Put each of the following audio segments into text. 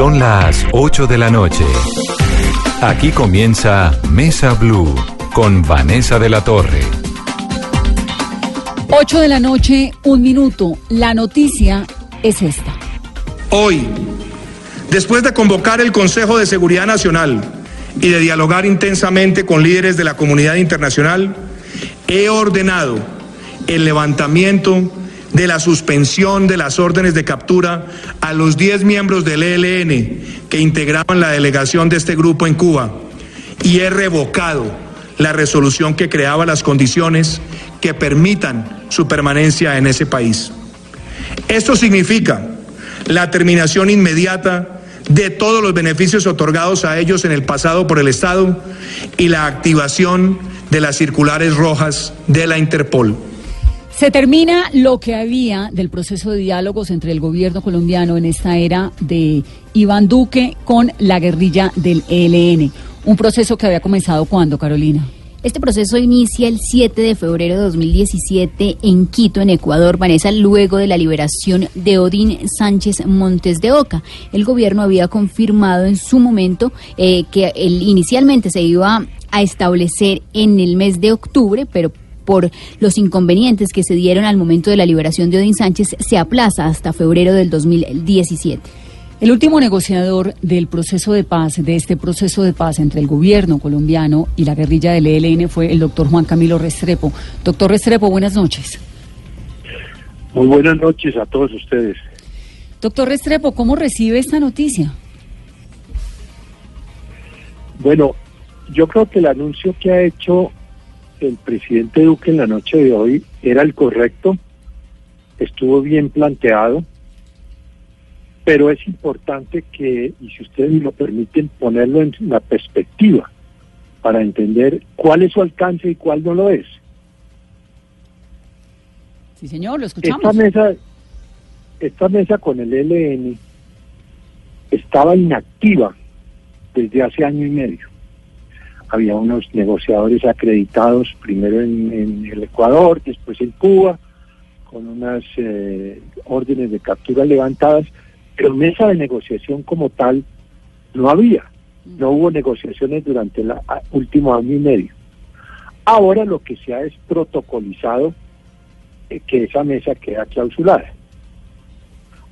Son las 8 de la noche. Aquí comienza Mesa Blue con Vanessa de la Torre. 8 de la noche, un minuto. La noticia es esta. Hoy, después de convocar el Consejo de Seguridad Nacional y de dialogar intensamente con líderes de la comunidad internacional, he ordenado el levantamiento de la suspensión de las órdenes de captura a los 10 miembros del ELN que integraban la delegación de este grupo en Cuba y he revocado la resolución que creaba las condiciones que permitan su permanencia en ese país. Esto significa la terminación inmediata de todos los beneficios otorgados a ellos en el pasado por el Estado y la activación de las circulares rojas de la Interpol. Se termina lo que había del proceso de diálogos entre el gobierno colombiano en esta era de Iván Duque con la guerrilla del ELN. Un proceso que había comenzado cuando, Carolina. Este proceso inicia el 7 de febrero de 2017 en Quito, en Ecuador, Vanessa, luego de la liberación de Odín Sánchez Montes de Oca. El gobierno había confirmado en su momento eh, que inicialmente se iba a establecer en el mes de octubre, pero por los inconvenientes que se dieron al momento de la liberación de Odín Sánchez, se aplaza hasta febrero del 2017. El último negociador del proceso de paz, de este proceso de paz entre el gobierno colombiano y la guerrilla del ELN fue el doctor Juan Camilo Restrepo. Doctor Restrepo, buenas noches. Muy buenas noches a todos ustedes. Doctor Restrepo, ¿cómo recibe esta noticia? Bueno, yo creo que el anuncio que ha hecho el presidente Duque en la noche de hoy era el correcto, estuvo bien planteado, pero es importante que, y si ustedes me lo permiten, ponerlo en la perspectiva para entender cuál es su alcance y cuál no lo es. Sí, señor, lo escuchamos. Esta mesa, esta mesa con el LN estaba inactiva desde hace año y medio había unos negociadores acreditados primero en, el Ecuador, después en Cuba, con unas eh, órdenes de captura levantadas, pero mesa de negociación como tal no había. No hubo negociaciones durante el último año y medio. Ahora lo que se ha es protocolizado eh, que esa mesa queda clausurada.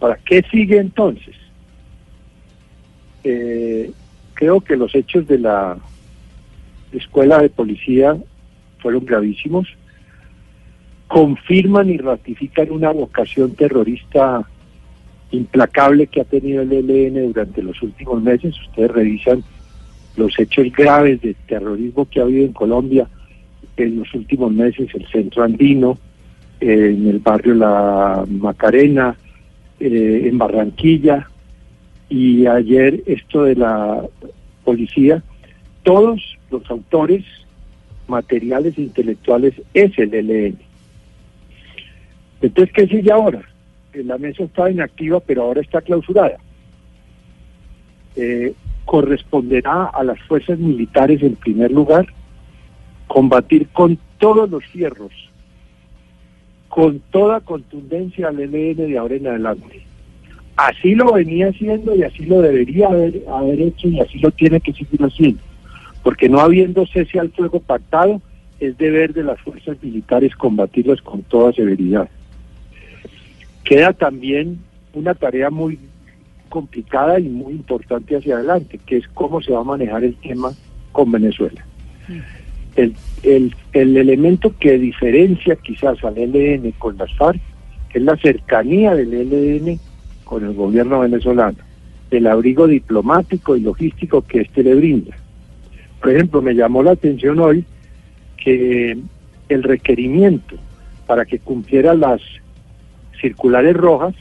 Ahora, ¿qué sigue entonces? Eh, creo que los hechos de la escuela de policía fueron gravísimos, confirman y ratifican una vocación terrorista implacable que ha tenido el ELN durante los últimos meses. Ustedes revisan los hechos graves de terrorismo que ha habido en Colombia en los últimos meses, el centro andino, en el barrio La Macarena, eh, en Barranquilla, y ayer esto de la policía todos los autores materiales e intelectuales es el ELN. Entonces, ¿qué sigue ahora? Eh, la mesa estaba inactiva, pero ahora está clausurada. Eh, corresponderá a las fuerzas militares, en primer lugar, combatir con todos los fierros, con toda contundencia al ELN de ahora en adelante. Así lo venía haciendo y así lo debería haber hecho y así lo tiene que seguir haciendo porque no habiendo cese al fuego pactado, es deber de las fuerzas militares combatirlas con toda severidad. Queda también una tarea muy complicada y muy importante hacia adelante, que es cómo se va a manejar el tema con Venezuela. El, el, el elemento que diferencia quizás al ELN con las FARC es la cercanía del ELN con el gobierno venezolano, el abrigo diplomático y logístico que éste le brinda por ejemplo, me llamó la atención hoy que el requerimiento para que cumpliera las circulares rojas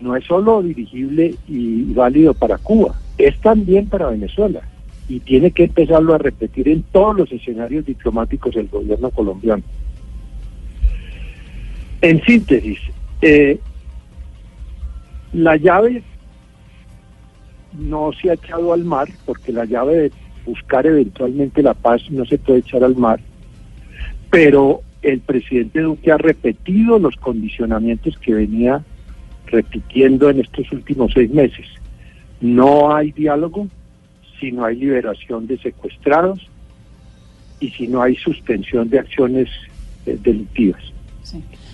no es solo dirigible y válido para Cuba, es también para Venezuela y tiene que empezarlo a repetir en todos los escenarios diplomáticos del gobierno colombiano. En síntesis, eh, la llave no se ha echado al mar porque la llave de buscar eventualmente la paz no se puede echar al mar, pero el presidente Duque ha repetido los condicionamientos que venía repitiendo en estos últimos seis meses. No hay diálogo si no hay liberación de secuestrados y si no hay suspensión de acciones eh, delictivas.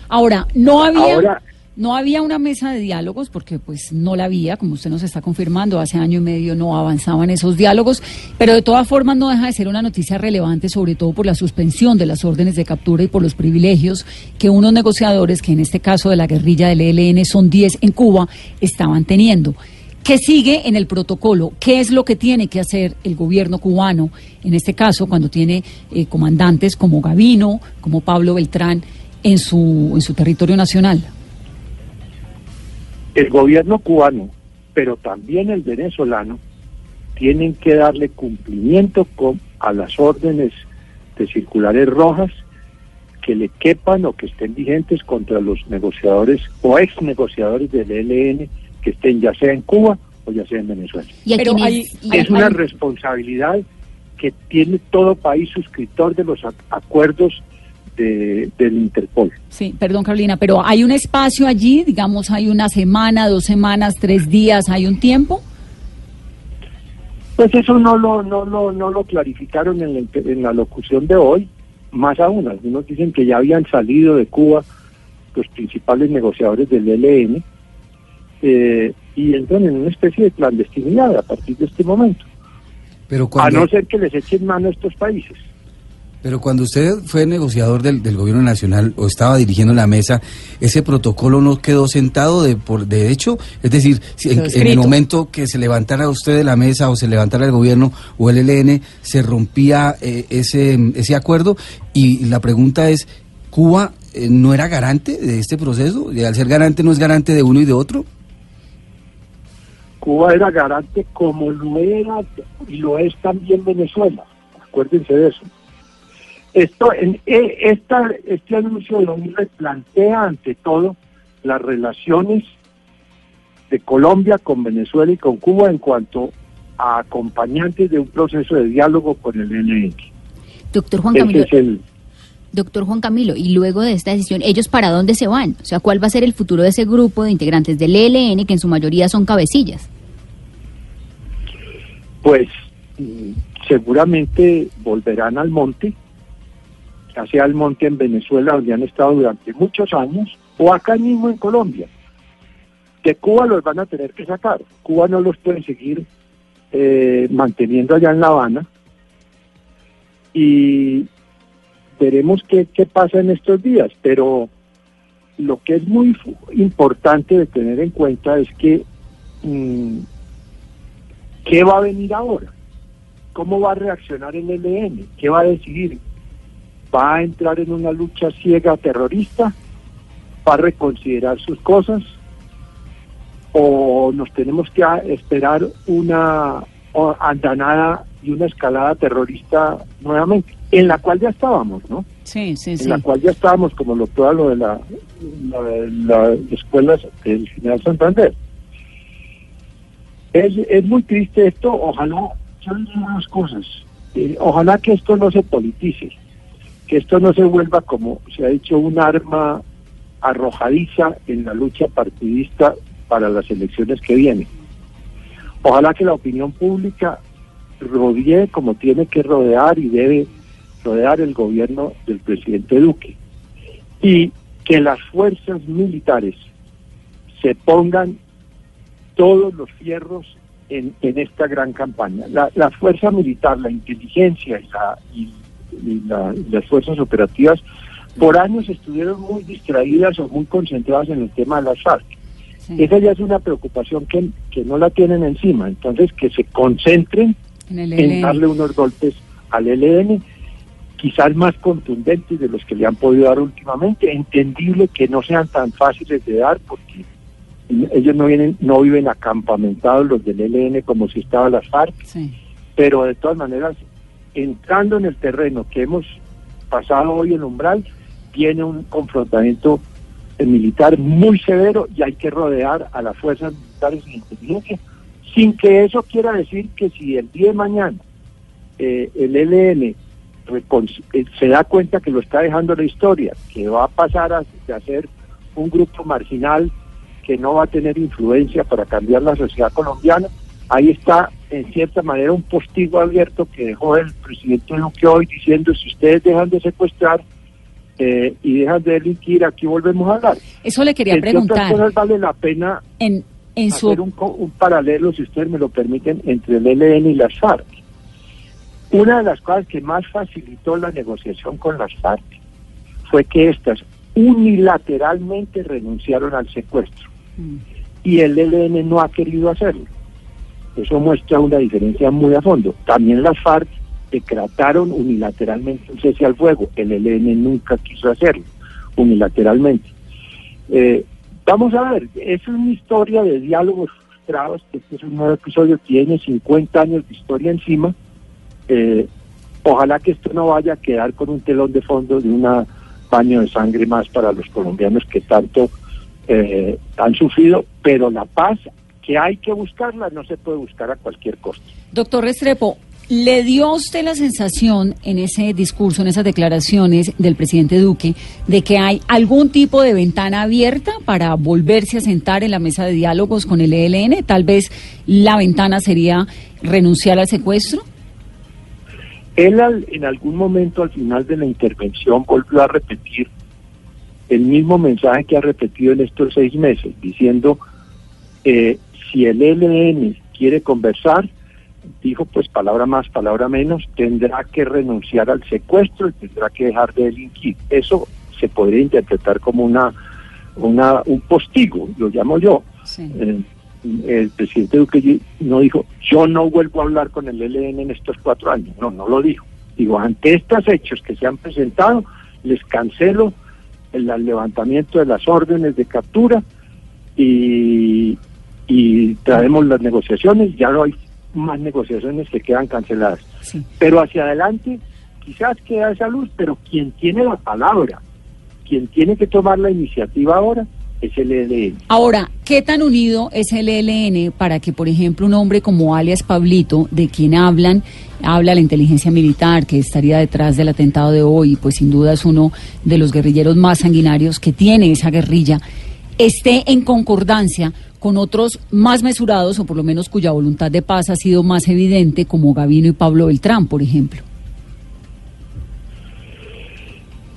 Ahora, no había... no había una mesa de diálogos porque pues no la había, como usted nos está confirmando, hace año y medio no avanzaban esos diálogos, pero de todas formas no deja de ser una noticia relevante, sobre todo por la suspensión de las órdenes de captura y por los privilegios que unos negociadores, que en este caso de la guerrilla del ELN son 10 en Cuba, estaban teniendo. ¿Qué sigue en el protocolo? ¿Qué es lo que tiene que hacer el gobierno cubano, en este caso, cuando tiene eh, comandantes como Gavino, como Pablo Beltrán, en su, en su territorio nacional? El gobierno cubano, pero también el venezolano, tienen que darle cumplimiento con, a las órdenes de circulares rojas que le quepan o que estén vigentes contra los negociadores o ex negociadores del ELN que estén ya sea en Cuba o ya sea en Venezuela. Pero es una responsabilidad que tiene todo país suscriptor de los acuerdos de, del Interpol. Sí, perdón Carolina, pero ¿hay un espacio allí? Digamos, ¿hay una semana, dos semanas, tres días? ¿Hay un tiempo? Pues eso no lo, no lo, no lo clarificaron en en la locución de hoy. Más aún, algunos dicen que ya habían salido de Cuba los principales negociadores del ELN eh, y entran en una especie de clandestinidad a partir de este momento. Pero A no ser que les echen mano a estos países. Pero cuando usted fue negociador del, gobierno nacional o estaba dirigiendo la mesa, ese protocolo no quedó sentado de por de hecho, es decir, en, el momento que se levantara usted de la mesa o se levantara el gobierno o el ELN, se rompía eh, ese ese acuerdo y la pregunta es, ¿Cuba eh, no era garante de este proceso? ¿Y al ser garante no es garante de uno y de otro? Cuba era garante como lo era y lo es también Venezuela. Acuérdense de eso. Esto, en, e, esta, este anuncio de ONU plantea ante todo las relaciones de Colombia con Venezuela y con Cuba en cuanto a acompañantes de un proceso de diálogo con el ELN. Doctor Juan Camilo. Doctor Juan Camilo, y luego de esta decisión, ¿ellos para dónde se van? O sea, ¿cuál va a ser el futuro de ese grupo de integrantes del ELN que en su mayoría son cabecillas? Pues mm, seguramente volverán al monte, ya sea al monte en Venezuela, donde han estado durante muchos años, o acá mismo en Colombia. De Cuba los van a tener que sacar. Cuba no los puede seguir eh, manteniendo allá en La Habana. Y veremos qué, qué pasa en estos días, pero lo que es muy importante de tener en cuenta es que mm, ¿qué va a venir ahora? ¿Cómo va a reaccionar el ELN? ¿Qué va a decidir? ¿Va a entrar en una lucha ciega terrorista? ¿Va a reconsiderar sus cosas? ¿O nos tenemos que esperar una andanada y una escalada terrorista nuevamente? en la cual ya estábamos, ¿no? Sí, sí, sí. En la cual ya estábamos, como lo todo lo de la, la, escuelas del General Santander. Es, es muy triste esto, ojalá, son unas cosas, eh, ojalá que esto no se politice, que esto no se vuelva como se ha dicho un arma arrojadiza en la lucha partidista para las elecciones que vienen. Ojalá que la opinión pública rodee como tiene que rodear y debe rodear el gobierno del presidente Duque y que las fuerzas militares se pongan todos los fierros en, en esta gran campaña. La, fuerza militar, la inteligencia y, las fuerzas operativas por años estuvieron muy distraídas o muy concentradas en el tema de las FARC. Esa ya es una preocupación que, que no la tienen encima, entonces que se concentren en darle unos golpes al ELN quizás más contundentes de los que le han podido dar últimamente. Entendible que no sean tan fáciles de dar porque ellos no vienen, no viven acampamentados los del ELN como si estaba las FARC, pero de todas maneras, entrando en el terreno que hemos pasado hoy en umbral, viene un confrontamiento militar muy severo y hay que rodear a las fuerzas militares de inteligencia, sin que eso quiera decir que si el día de mañana eh, el ELN eh, se da cuenta que lo está dejando la historia, que va a pasar a, ser un grupo marginal que no va a tener influencia para cambiar la sociedad colombiana, ahí está en cierta manera un postigo abierto que dejó el presidente Duque hoy diciendo si ustedes dejan de secuestrar eh, y dejan de delinquir, aquí volvemos a hablar. Eso le quería preguntar. Otras vale la pena en, en hacer un, un paralelo, si ustedes me lo permiten, entre el ELN y las FARC. Una de las cosas que más facilitó la negociación con las FARC fue que éstas unilateralmente renunciaron al secuestro mm. y el ELN no ha querido hacerlo. Eso muestra una diferencia muy a fondo. También las FARC decretaron unilateralmente un cese al fuego. El ELN nunca quiso hacerlo unilateralmente. Eh, vamos a ver, es una historia de diálogos frustrados. Este es un nuevo episodio, tiene 50 años de historia encima. Eh, ojalá que esto no vaya a quedar con un telón de fondo de un baño de sangre más para los colombianos que tanto eh, han sufrido, pero la paz que hay que buscarla no se puede buscar a cualquier costo. Doctor Restrepo, ¿le dio a usted la sensación en ese discurso, en esas declaraciones del presidente Duque, de que hay algún tipo de ventana abierta para volverse a sentar en la mesa de diálogos con el ELN? Tal vez la ventana sería renunciar al secuestro. Él en algún momento al final de la intervención volvió a repetir el mismo mensaje que ha repetido en estos seis meses, diciendo eh, si el ELN quiere conversar, dijo pues palabra más, palabra menos, tendrá que renunciar al secuestro y tendrá que dejar de delinquir. Eso se podría interpretar como una, una un postigo, lo llamo yo. Eh, el presidente Duque no dijo, yo no vuelvo a hablar con el ELN en estos cuatro años. No, no lo dijo. Digo, ante estos hechos que se han presentado, les cancelo el levantamiento de las órdenes de captura y, y traemos las negociaciones, ya no hay más negociaciones que quedan canceladas. Pero hacia adelante quizás queda esa luz, pero quien tiene la palabra, quien tiene que tomar la iniciativa ahora es el ELN. Ahora, ¿qué tan unido es el ELN para que, por ejemplo, un hombre como alias Pablito, de quien hablan, habla la inteligencia militar, que estaría detrás del atentado de hoy, pues sin duda es uno de los guerrilleros más sanguinarios que tiene esa guerrilla, esté en concordancia con otros más mesurados o por lo menos cuya voluntad de paz ha sido más evidente, como Gavino y Pablo Beltrán, por ejemplo?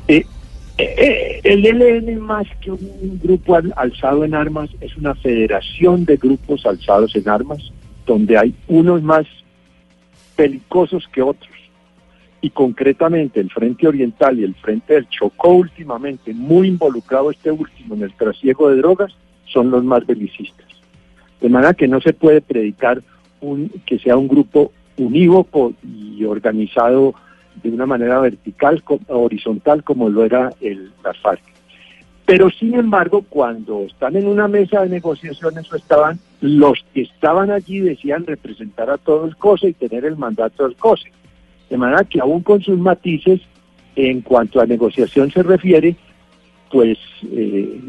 Eh, eh, eh, el ELN más que un grupo alzado en armas es una federación de grupos alzados en armas donde hay unos más pelicosos que otros y concretamente el Frente Oriental y el Frente del Chocó últimamente, muy involucrado este último en el trasiego de drogas, son los más belicistas. De manera que no se puede predicar un, que sea un grupo unívoco y organizado de una manera vertical, horizontal, como lo era el, la FARC. Pero sin embargo, cuando están en una mesa de negociaciones o estaban, los que estaban allí decían representar a todo el COSE y tener el mandato del COSE. De manera que aún con sus matices, en cuanto a negociación se refiere, pues eh,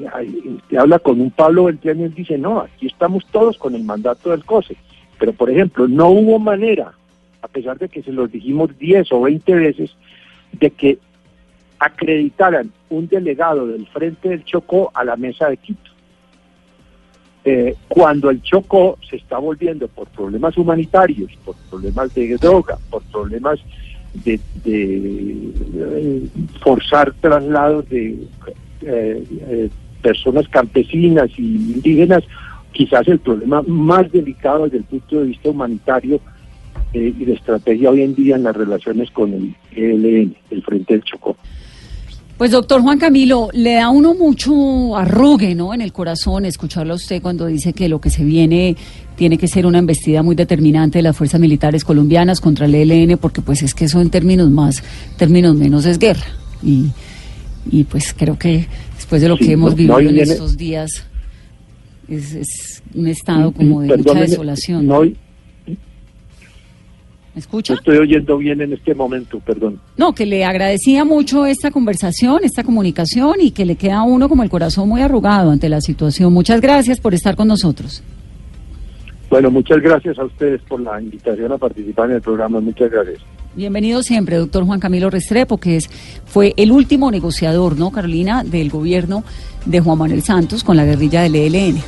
habla con un Pablo Beltrán y él dice, no, aquí estamos todos con el mandato del COSE. Pero, por ejemplo, no hubo manera, a pesar de que se los dijimos 10 o 20 veces, de que acreditaran un delegado del Frente del Chocó a la mesa de Quito. Eh, cuando el Chocó se está volviendo por problemas humanitarios, por problemas de droga, por problemas de, eh, forzar traslados de eh, personas campesinas y indígenas, quizás el problema más delicado desde el punto de vista humanitario y de estrategia hoy en día en las relaciones con el ELN, el Frente del Chocó. Pues doctor Juan Camilo, le da uno mucho arrugue, ¿no? En el corazón escucharlo a usted cuando dice que lo que se viene tiene que ser una embestida muy determinante de las fuerzas militares colombianas contra el ELN, porque pues es que eso en términos más, términos menos es guerra. Y, y pues creo que después de lo que hemos vivido en estos días es, un estado como de mucha desolación. No, escucha? estoy oyendo bien en este momento, perdón. No, que le agradecía mucho esta conversación, esta comunicación y que le queda a uno como el corazón muy arrugado ante la situación. Muchas gracias por estar con nosotros. Bueno, muchas gracias a ustedes por la invitación a participar en el programa. Muchas gracias. Bienvenido siempre, doctor Juan Camilo Restrepo, que es, fue el último negociador, ¿no, Carolina, del gobierno de Juan Manuel Santos con la guerrilla del ELN.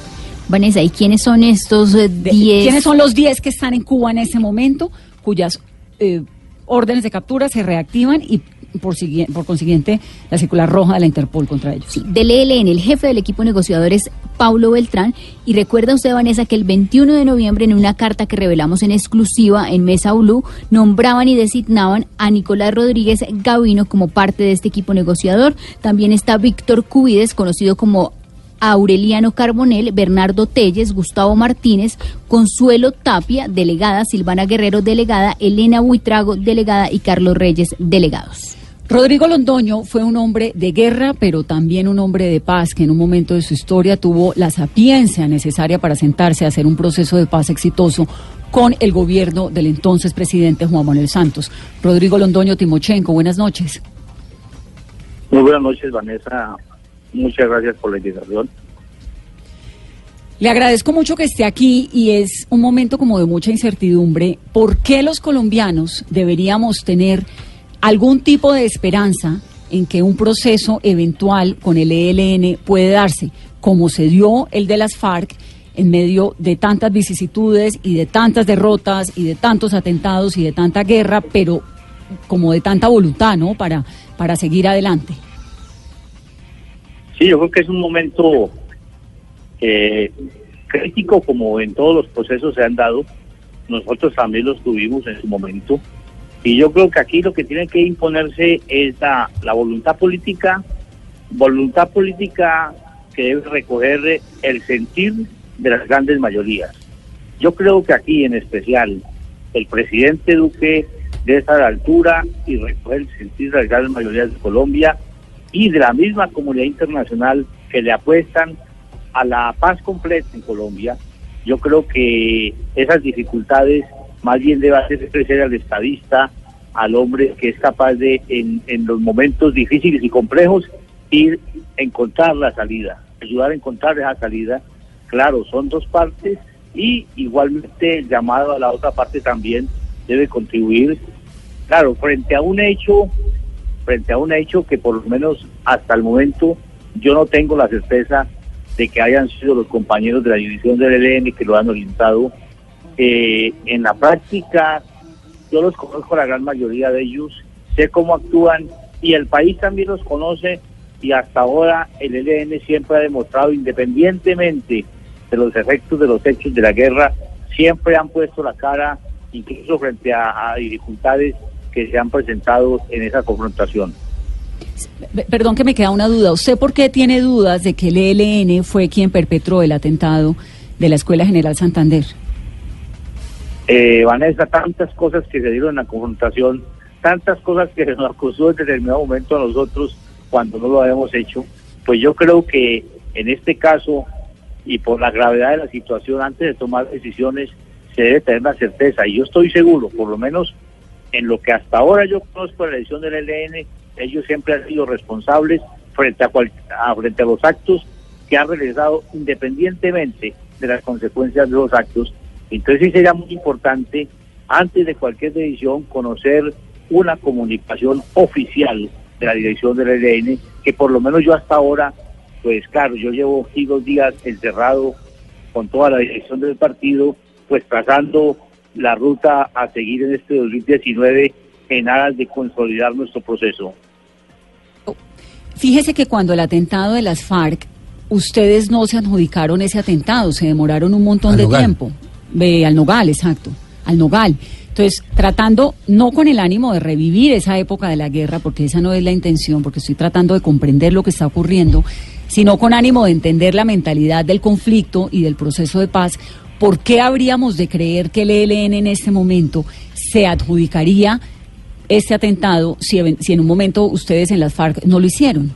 Vanessa, ¿y quiénes son estos 10? Eh, ¿Quiénes son los 10 que están en Cuba en ese momento, cuyas eh, órdenes de captura se reactivan y por, por consiguiente la circular roja de la Interpol contra ellos. Sí, del ELN, el jefe del equipo negociador es Paulo Beltrán. Y recuerda usted, Vanessa, que el 21 de noviembre, en una carta que revelamos en exclusiva en Mesa Blue, nombraban y designaban a Nicolás Rodríguez Gavino como parte de este equipo negociador. También está Víctor Cubides, conocido como Aureliano Carbonel, Bernardo Telles, Gustavo Martínez, Consuelo Tapia, delegada, Silvana Guerrero, delegada, Elena Buitrago, delegada y Carlos Reyes, delegados. Rodrigo Londoño fue un hombre de guerra, pero también un hombre de paz que en un momento de su historia tuvo la sapiencia necesaria para sentarse a hacer un proceso de paz exitoso con el gobierno del entonces presidente Juan Manuel Santos. Rodrigo Londoño Timochenko, buenas noches. Muy buenas noches, Vanessa. Muchas gracias por la invitación. Le agradezco mucho que esté aquí y es un momento como de mucha incertidumbre. ¿Por qué los colombianos deberíamos tener algún tipo de esperanza en que un proceso eventual con el ELN puede darse, como se dio el de las FARC en medio de tantas vicisitudes y de tantas derrotas y de tantos atentados y de tanta guerra, pero como de tanta voluntad, ¿no? Para, para seguir adelante. Sí, yo creo que es un momento eh, crítico como en todos los procesos se han dado. Nosotros también los tuvimos en su momento. Y yo creo que aquí lo que tiene que imponerse es la, voluntad política, voluntad política que debe recoger el sentir de las grandes mayorías. Yo creo que aquí en especial el presidente Duque debe estar altura y recoger el sentir de las grandes mayorías de Colombia y de la misma comunidad internacional que le apuestan a la paz completa en Colombia. Yo creo que esas dificultades más bien debe hacer al estadista, al hombre que es capaz de, en, en los momentos difíciles y complejos, ir a encontrar la salida, ayudar a encontrar esa salida. Claro, son dos partes y igualmente el llamado a la otra parte también debe contribuir. Claro, frente a un hecho, frente a un hecho que por lo menos hasta el momento yo no tengo la certeza de que hayan sido los compañeros de la división del ELN que lo han orientado eh, en la práctica, yo los conozco la gran mayoría de ellos, sé cómo actúan y el país también los conoce y hasta ahora el ELN siempre ha demostrado, independientemente de los efectos de los hechos de la guerra, siempre han puesto la cara, incluso frente a, a dificultades que se han presentado en esa confrontación. Perdón que me queda una duda. ¿Usted por qué tiene dudas de que el ELN fue quien perpetró el atentado de la Escuela General Santander? Eh, Vanessa, tantas cosas que se dieron en la confrontación, tantas cosas que se nos acusó en determinado momento a nosotros cuando no lo habíamos hecho, pues yo creo que en este caso y por la gravedad de la situación, antes de tomar decisiones, se debe tener la certeza. Y yo estoy seguro, por lo menos en lo que hasta ahora yo conozco la elección del ELN, ellos siempre han sido responsables frente a, a, frente a los actos que han realizado independientemente de las consecuencias de los actos entonces sí sería muy importante, antes de cualquier decisión, conocer una comunicación oficial de la dirección del ELN, que por lo menos yo hasta ahora, pues claro, yo llevo aquí dos días encerrado con toda la dirección del partido, pues trazando la ruta a seguir en este 2019 en aras de consolidar nuestro proceso. Fíjese que cuando el atentado de las FARC, ustedes no se adjudicaron ese atentado, se demoraron un montón de tiempo al Nogal, exacto, al Nogal. Entonces, tratando, no con el ánimo de revivir esa época de la guerra, porque esa no es la intención, porque estoy tratando de comprender lo que está ocurriendo, sino con ánimo de entender la mentalidad del conflicto y del proceso de paz, ¿por qué habríamos de creer que el ELN en este momento se adjudicaría este atentado si, si en un momento ustedes en las FARC no lo hicieron?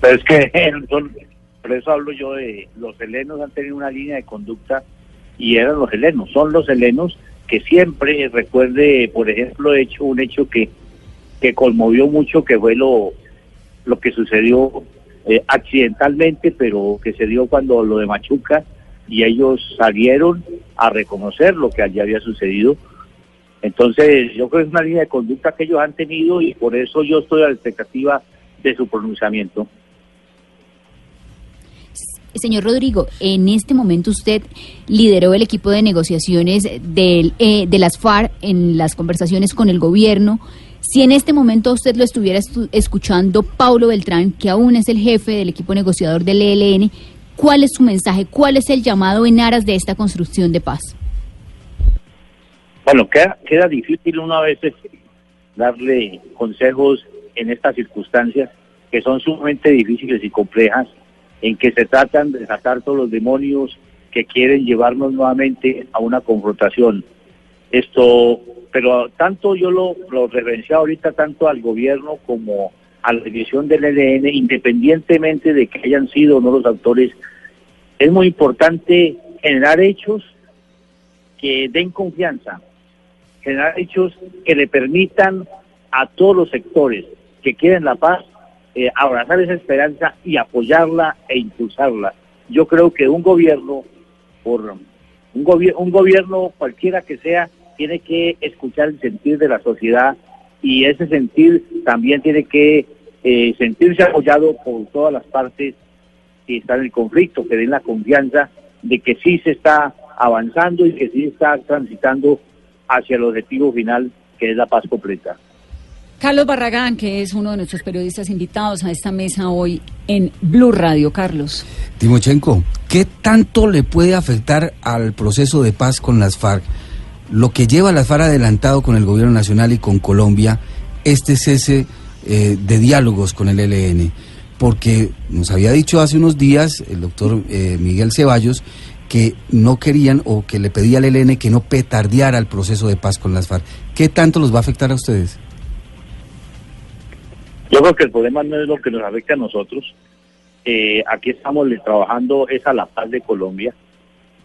Pero es que, por eso hablo yo de los helenos han tenido una línea de conducta y eran los helenos, son los helenos que siempre recuerde, por ejemplo, hecho un hecho que, que conmovió mucho, que fue lo, lo que sucedió eh, accidentalmente, pero que se dio cuando lo de Machuca, y ellos salieron a reconocer lo que allí había sucedido. Entonces, yo creo que es una línea de conducta que ellos han tenido y por eso yo estoy a la expectativa de su pronunciamiento. Señor Rodrigo, en este momento usted lideró el equipo de negociaciones eh, de las FARC en las conversaciones con el gobierno. Si en este momento usted lo estuviera escuchando, Paulo Beltrán, que aún es el jefe del equipo negociador del ELN, ¿cuál es su mensaje? ¿Cuál es el llamado en aras de esta construcción de paz? Bueno, queda, queda difícil una vez darle consejos en estas circunstancias que son sumamente difíciles y complejas, en que se tratan de sacar todos los demonios que quieren llevarnos nuevamente a una confrontación. Esto, pero tanto yo lo, lo referenciado ahorita tanto al gobierno como a la división del ELN, independientemente de que hayan sido o no los autores, es muy importante generar hechos que den confianza, generar hechos que le permitan a todos los sectores que quieren la paz eh, abrazar esa esperanza y apoyarla e impulsarla. Yo creo que un gobierno, por un, gobierno un gobierno cualquiera que sea, tiene que escuchar el sentir de la sociedad y ese sentir también tiene que eh, sentirse apoyado por todas las partes que están en el conflicto, que den la confianza de que sí se está avanzando y que sí está transitando hacia el objetivo final, que es la paz completa. Carlos Barragán, que es uno de nuestros periodistas invitados a esta mesa hoy en Blue Radio. Carlos. Timochenko, ¿qué tanto le puede afectar al proceso de paz con las FARC? Lo que lleva las FARC adelantado con el gobierno nacional y con Colombia, este cese eh, de diálogos con el ELN. Porque nos había dicho hace unos días el doctor eh, Miguel Ceballos que no querían o que le pedía al ELN que no petardeara el proceso de paz con las FARC. ¿Qué tanto los va a afectar a ustedes? Yo creo que el problema no es lo que nos afecta a nosotros. Eh, aquí estamos trabajando es a la paz de Colombia.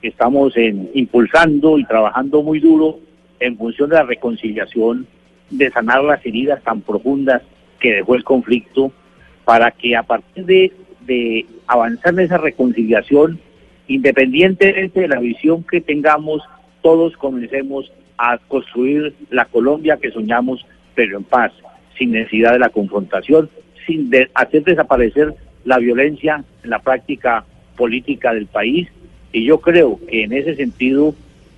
Estamos en, impulsando y trabajando muy duro en función de la reconciliación, de sanar las heridas tan profundas que dejó el conflicto, para que a partir de, de avanzar en esa reconciliación, independientemente de la visión que tengamos, todos comencemos a construir la Colombia que soñamos, pero en paz sin necesidad de la confrontación, sin hacer desaparecer la violencia en la práctica política del país. Y yo creo que en ese sentido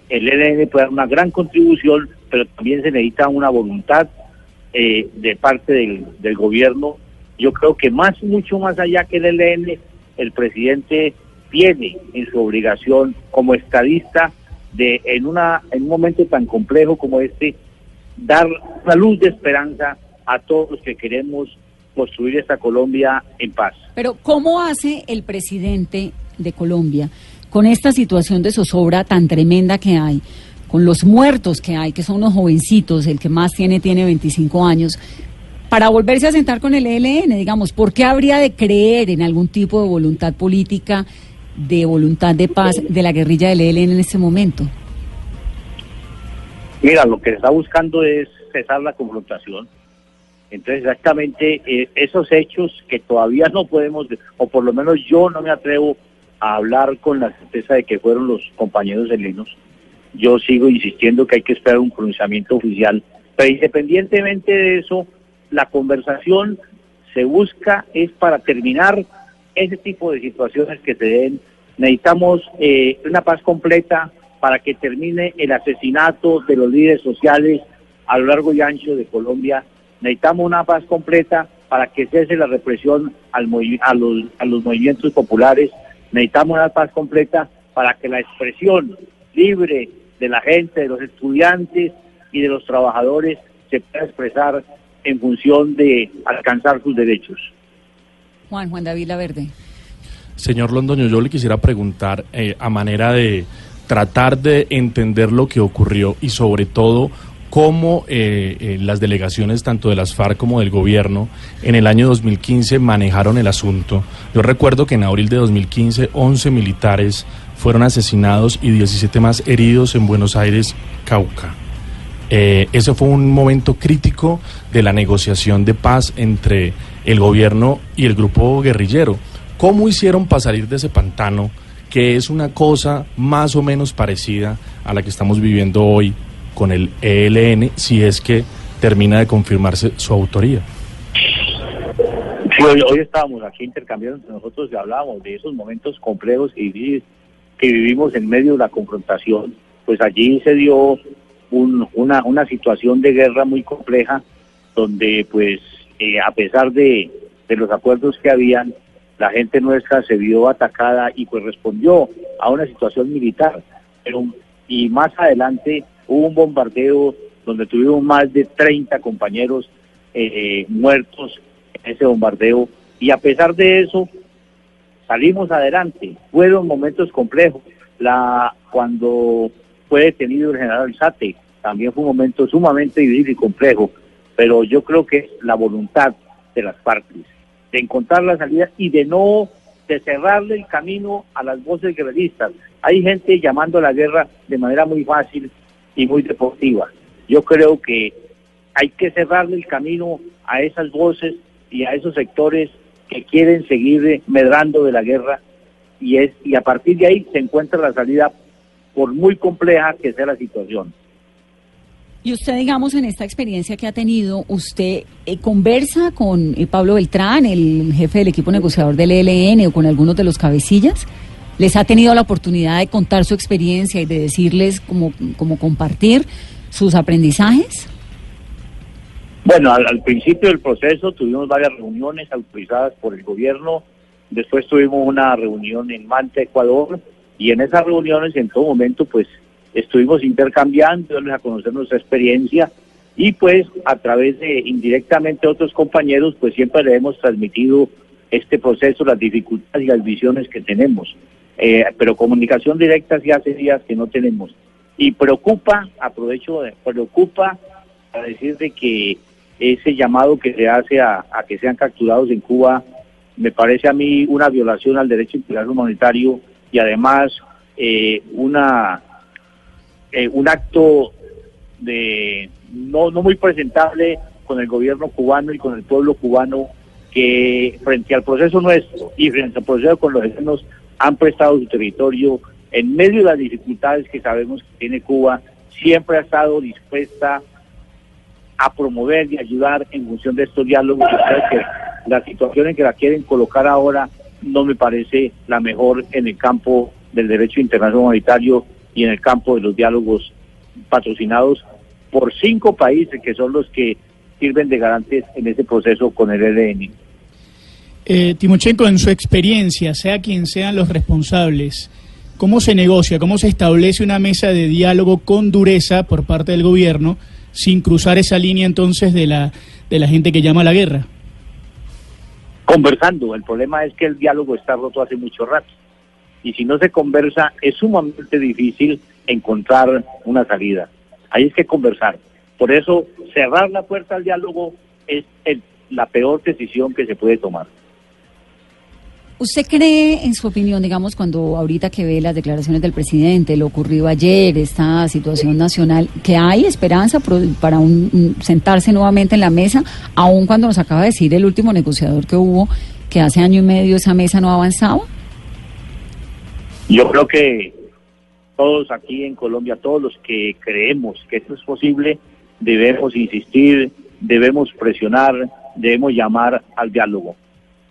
el ELN puede dar una gran contribución, pero también se necesita una voluntad eh, de parte del, gobierno. Yo creo que más, mucho más allá que el ELN, el presidente tiene en su obligación como estadista de en una en un momento tan complejo como este dar una luz de esperanza a todos los que queremos construir esta Colombia en paz. Pero ¿cómo hace el presidente de Colombia con esta situación de zozobra tan tremenda que hay? con los muertos que hay, que son unos jovencitos, el que más tiene tiene 25 años, para volverse a sentar con el ELN, digamos, ¿por qué habría de creer en algún tipo de voluntad política, de voluntad de paz de la guerrilla del ELN en este momento? Mira, lo que está buscando es cesar la confrontación, entonces, exactamente eh, esos hechos que todavía no podemos, o por lo menos yo no me atrevo a hablar con la certeza de que fueron los compañeros helenos, yo sigo insistiendo que hay que esperar un pronunciamiento oficial. Pero independientemente de eso, la conversación se busca es para terminar ese tipo de situaciones que se den. Necesitamos eh, una paz completa para que termine el asesinato de los líderes sociales a lo largo y ancho de Colombia Necesitamos una paz completa para que cese la represión al a, los, a los movimientos populares. Necesitamos una paz completa para que la expresión libre de la gente, de los estudiantes y de los trabajadores se pueda expresar en función de alcanzar sus derechos. Juan, Juan David Laverde. Señor Londoño, yo le quisiera preguntar eh, a manera de tratar de entender lo que ocurrió y sobre todo cómo eh, eh, las delegaciones tanto de las FARC como del gobierno en el año 2015 manejaron el asunto. Yo recuerdo que en abril de 2015 11 militares fueron asesinados y 17 más heridos en Buenos Aires, Cauca. Eh, ese fue un momento crítico de la negociación de paz entre el gobierno y el grupo guerrillero. ¿Cómo hicieron para salir de ese pantano, que es una cosa más o menos parecida a la que estamos viviendo hoy con el ELN si es que termina de confirmarse su autoría. hoy, estábamos aquí intercambiando entre nosotros y hablábamos de esos momentos complejos que, que vivimos en medio de la confrontación. Pues allí se dio una, situación de guerra muy compleja donde pues eh, a pesar de, de los acuerdos que habían, la gente nuestra se vio atacada y pues respondió a una situación militar. Pero, y más adelante hubo un bombardeo donde tuvimos más de 30 compañeros eh, muertos en ese bombardeo y a pesar de eso salimos adelante. Fueron momentos complejos. La cuando fue detenido el general Sate también fue un momento sumamente difícil y complejo, pero yo creo que la voluntad de las partes de encontrar la salida y de no de cerrarle el camino a las voces guerreristas. Hay gente llamando a la guerra de manera muy fácil y muy deportiva. Yo creo que hay que cerrarle el camino a esas voces y a esos sectores que quieren seguir medrando de la guerra y es y a partir de ahí se encuentra la salida por muy compleja que sea la situación. Y usted, digamos, en esta experiencia que ha tenido, ¿usted eh, conversa con eh, Pablo Beltrán, el jefe del equipo negociador del ELN o con algunos de los cabecillas? ¿Les ha tenido la oportunidad de contar su experiencia y de decirles cómo, cómo compartir sus aprendizajes? Bueno, al, principio del proceso tuvimos varias reuniones autorizadas por el gobierno, después tuvimos una reunión en Manta, Ecuador, y en esas reuniones en todo momento pues estuvimos intercambiando, a conocer nuestra experiencia y pues a través de indirectamente otros compañeros pues siempre le hemos transmitido este proceso, las dificultades y las visiones que tenemos. Eh, pero comunicación directa sí hace días que no tenemos. Y preocupa, aprovecho, preocupa a decir de que ese llamado que se hace a, que sean capturados en Cuba me parece a mí una violación al derecho internacional humanitario y además eh, una eh, un acto de no, no muy presentable con el gobierno cubano y con el pueblo cubano que frente al proceso nuestro y frente al proceso con los gobiernos han prestado su territorio en medio de las dificultades que sabemos que tiene Cuba, siempre ha estado dispuesta a promover y ayudar en función de estos diálogos. que la situación en que la quieren colocar ahora no me parece la mejor en el campo del derecho internacional humanitario y en el campo de los diálogos patrocinados por cinco países que son los que sirven de garantes en ese proceso con el ELN. Eh, Timochenko, en su experiencia, sea quien sean los responsables, ¿cómo se negocia, cómo se establece una mesa de diálogo con dureza por parte del gobierno sin cruzar esa línea entonces de la, de la gente que llama a la guerra? Conversando, el problema es que el diálogo está roto hace mucho rato y si no se conversa es sumamente difícil encontrar una salida. Ahí es que conversar. Por eso cerrar la puerta al diálogo es la peor decisión que se puede tomar. ¿Usted cree, en su opinión, digamos, cuando ahorita que ve las declaraciones del presidente, lo ocurrido ayer, esta situación nacional, que hay esperanza para un, sentarse nuevamente en la mesa, aun cuando nos acaba de decir el último negociador que hubo, que hace año y medio esa mesa no avanzaba? Yo creo que todos aquí en Colombia, todos los que creemos que esto es posible, debemos insistir, debemos presionar, debemos llamar al diálogo.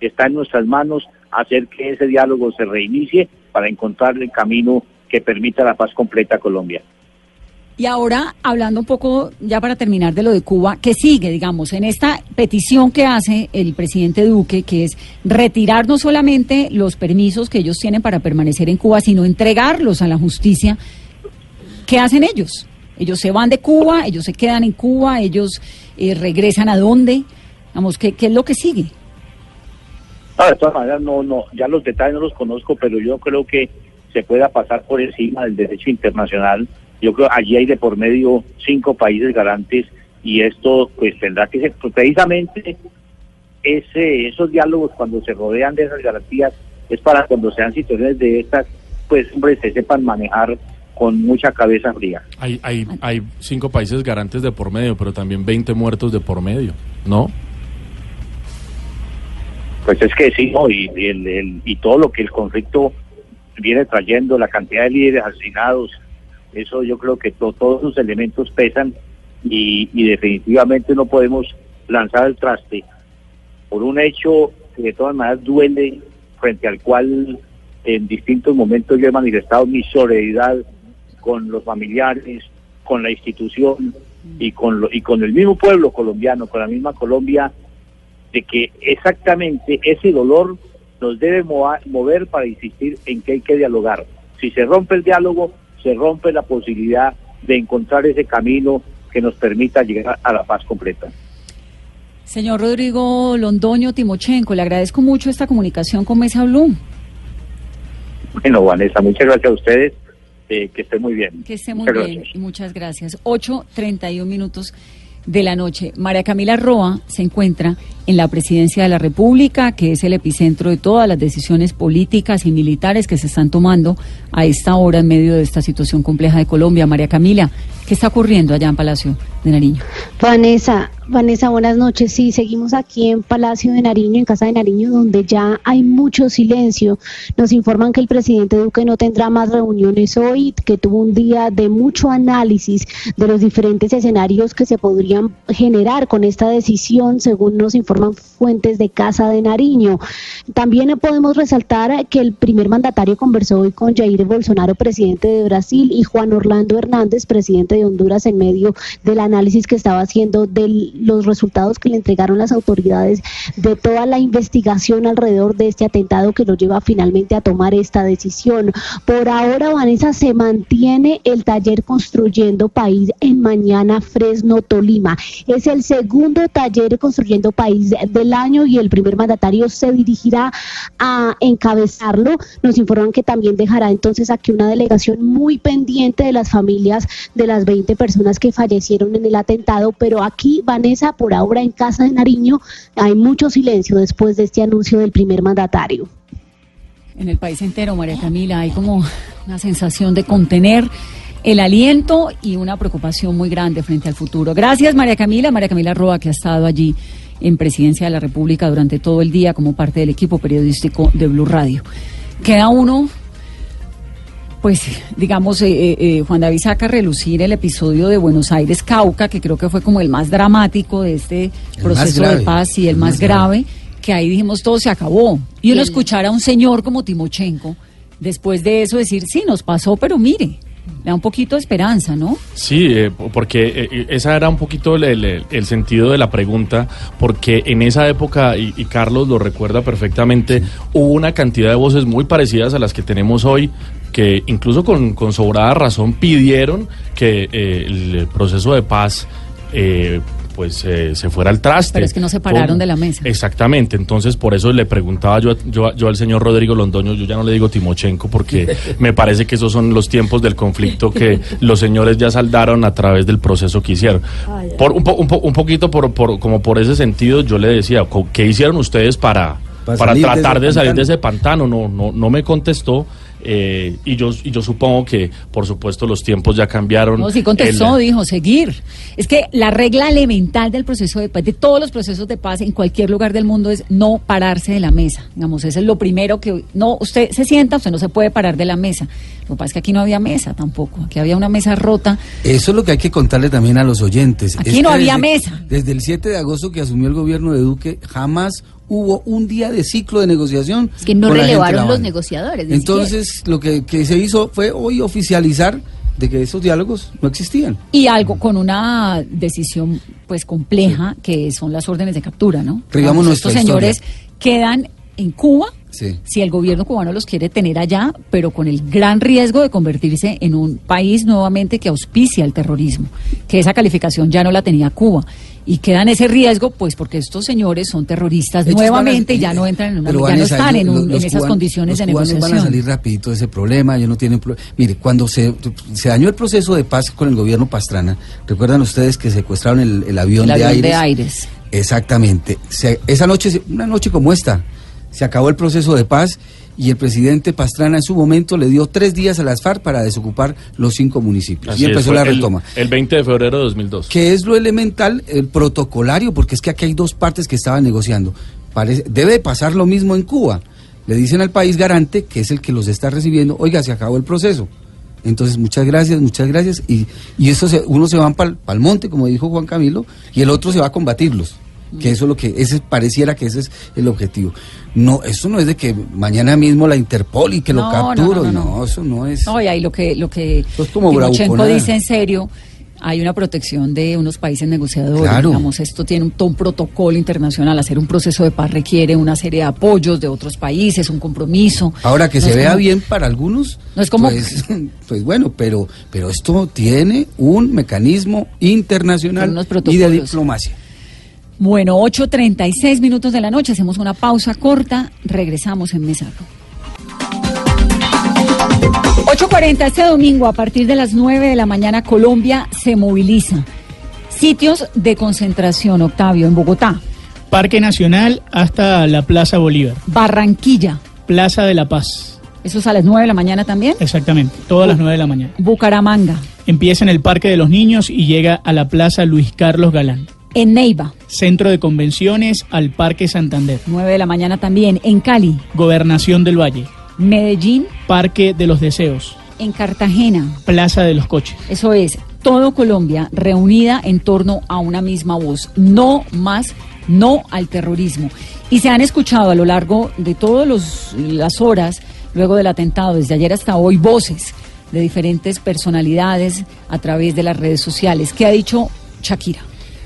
Está en nuestras manos hacer que ese diálogo se reinicie para encontrar el camino que permita la paz completa a Colombia. Y ahora, hablando un poco, ya para terminar de lo de Cuba, ¿qué sigue, digamos, en esta petición que hace el presidente Duque, que es retirar no solamente los permisos que ellos tienen para permanecer en Cuba, sino entregarlos a la justicia? ¿Qué hacen ellos? Ellos se van de Cuba, ellos se quedan en Cuba, ellos eh, regresan a dónde? Vamos, ¿qué, ¿qué es lo que sigue? Ah, de todas maneras, no, no, ya los detalles no los conozco, pero yo creo que se pueda pasar por encima del derecho internacional yo creo allí hay de por medio cinco países garantes y esto pues tendrá que ser precisamente ese, esos diálogos cuando se rodean de esas garantías es para cuando sean situaciones de estas, pues hombre, se sepan manejar con mucha cabeza fría. Hay, hay, hay cinco países garantes de por medio, pero también 20 muertos de por medio, ¿no? Pues es que sí, y, el, y todo lo que el conflicto viene trayendo, la cantidad de líderes asesinados, eso yo creo que todos esos elementos pesan y, definitivamente no podemos lanzar el traste por un hecho que de todas maneras duele, frente al cual en distintos momentos yo he manifestado mi solidaridad con los familiares, con la institución y con, lo, y con el mismo pueblo colombiano, con la misma Colombia, de que exactamente ese dolor nos debe mover para insistir en que hay que dialogar. Si se rompe el diálogo, se rompe la posibilidad de encontrar ese camino que nos permita llegar a la paz completa. Señor Rodrigo Londoño Timochenko, le agradezco mucho esta comunicación con Mesa Blue. Bueno, Vanessa, muchas gracias a ustedes. Eh, que esté muy bien. Que esté muy bien y muchas gracias. 8.31 minutos de la noche. María Camila Roa se encuentra en la presidencia de la República, que es el epicentro de todas las decisiones políticas y militares que se están tomando a esta hora en medio de esta situación compleja de Colombia. María Camila, ¿qué está ocurriendo allá en Palacio de Nariño? Vanessa, Vanessa, buenas noches. Sí, seguimos aquí en Palacio de Nariño, en Casa de Nariño, donde ya hay mucho silencio. Nos informan que el presidente Duque no tendrá más reuniones hoy, que tuvo un día de mucho análisis de los diferentes escenarios que se podrían generar con esta decisión, según nos informan forman fuentes de Casa de Nariño. También podemos resaltar que el primer mandatario conversó hoy con Jair Bolsonaro, presidente de Brasil, y Juan Orlando Hernández, presidente de Honduras, en medio del análisis que estaba haciendo de los resultados que le entregaron las autoridades de toda la investigación alrededor de este atentado que lo lleva finalmente a tomar esta decisión. Por ahora, Vanessa, se mantiene el taller Construyendo País en Mañana Fresno, Tolima. Es el segundo taller Construyendo País del año y el primer mandatario se dirigirá a encabezarlo. Nos informan que también dejará entonces aquí una delegación muy pendiente de las familias de las 20 personas que fallecieron en el atentado, pero aquí, Vanessa, por ahora en Casa de Nariño, hay mucho silencio después de este anuncio del primer mandatario. En el país entero, María Camila, hay como una sensación de contener el aliento y una preocupación muy grande frente al futuro. Gracias, María Camila. María Camila Roa, que ha estado allí en Presidencia de la República durante todo el día como parte del equipo periodístico de Blue Radio. Queda uno, pues digamos, eh, eh, eh, Juan David saca a relucir el episodio de Buenos Aires Cauca, que creo que fue como el más dramático de este proceso de paz y el, más, grave, que ahí dijimos todo se acabó. Y uno escuchar a un señor como Timochenko, después de eso decir, sí, nos pasó, pero mire da un poquito de esperanza, ¿no? Sí, eh, porque eh, eh, esa era un poquito el, sentido de la pregunta, porque en esa época, y, Carlos lo recuerda perfectamente, hubo una cantidad de voces muy parecidas a las que tenemos hoy, que incluso con, con sobrada razón pidieron que el proceso de paz pues eh, se fuera al traste. Pero es que no se pararon de la mesa. Exactamente, entonces por eso le preguntaba yo, yo, yo, al señor Rodrigo Londoño, yo ya no le digo Timochenko porque me parece que esos son los tiempos del conflicto que los señores ya saldaron a través del proceso que hicieron. Por, un, un, poquito por, por, como por ese sentido yo le decía, ¿qué hicieron ustedes para, para, tratar de, salir de ese pantano? No, no, no me contestó. Eh, y, yo, y yo supongo que, por supuesto, los tiempos ya cambiaron. No, sí contestó, dijo, seguir. Es que la regla elemental del proceso de paz, de todos los procesos de paz en cualquier lugar del mundo, es no pararse de la mesa. Digamos, ese es lo primero que. No, usted se sienta, usted no se puede parar de la mesa. Lo que pasa es que aquí no había mesa tampoco. Aquí había una mesa rota. Eso es lo que hay que contarle también a los oyentes. Aquí no había mesa. Desde el 7 de agosto que asumió el gobierno de Duque, jamás hubo un día de ciclo de negociación. Es que no relevaron los negociadores. Entonces, lo que, se hizo fue hoy oficializar de que esos diálogos no existían. Y algo con una decisión pues compleja que son las órdenes de captura, ¿no? Digamos, estos señores quedan en Cuba si el gobierno cubano los quiere tener allá, pero con el gran riesgo de convertirse en un país nuevamente que auspicia el terrorismo, que esa calificación ya no la tenía Cuba y quedan ese riesgo pues porque estos señores son terroristas nuevamente y ya no entran en una ya no están en, esas condiciones de negociación. van a salir rapidito de ese problema, ellos no tienen mire, cuando se, se dañó el proceso de paz con el gobierno Pastrana, recuerdan ustedes que secuestraron el, avión, de, avión de Aires. Exactamente. esa noche, una noche como esta, se acabó el proceso de paz y el presidente Pastrana en su momento le dio tres días a las FARC para desocupar los cinco municipios. y empezó la retoma. El, 20 de febrero de 2002. Que es lo elemental, el protocolario, porque es que aquí hay dos partes que estaban negociando. Parece, debe pasar lo mismo en Cuba. Le dicen al país garante, que es el que los está recibiendo, oiga, se acabó el proceso. Entonces, muchas gracias, muchas gracias. Y, y eso se, uno se va para el monte, como dijo Juan Camilo, y el otro se va a combatirlos. Que eso es lo que ese pareciera que ese es el objetivo. No, eso no es de que mañana mismo la Interpol y que lo capturo, no, eso no es. No, y ahí lo que lo que dice en serio hay una protección de unos países negociadores. Claro. Digamos, esto tiene un, un, protocolo internacional. Hacer un proceso de paz requiere una serie de apoyos de otros países, un compromiso. Ahora, que se vea bien para algunos, no es como... Pues, pues, bueno, pero, pero esto tiene un mecanismo internacional y de diplomacia. Bueno, 8.36 minutos de la noche, hacemos una pausa corta, regresamos en Mesa 8.40 este domingo a partir de las 9 de la mañana Colombia se moviliza. Sitios de concentración, Octavio, en Bogotá. Parque Nacional hasta la Plaza Bolívar. Barranquilla. Plaza de la Paz. ¿Eso es a las 9 de la mañana también? Exactamente, todas las 9 de la mañana. Bucaramanga. Empieza en el Parque de los Niños y llega a la Plaza Luis Carlos Galán. En Neiva. Centro de Convenciones al Parque Santander. 9 de la mañana también. En Cali. Gobernación del Valle. Medellín. Parque de los Deseos. En Cartagena. Plaza de los Coches. Eso es, todo Colombia reunida en torno a una misma voz. No más, no al terrorismo. Y se han escuchado a lo largo de todas las horas, luego del atentado, desde ayer hasta hoy, voces de diferentes personalidades a través de las redes sociales. ¿Qué ha dicho Shakira?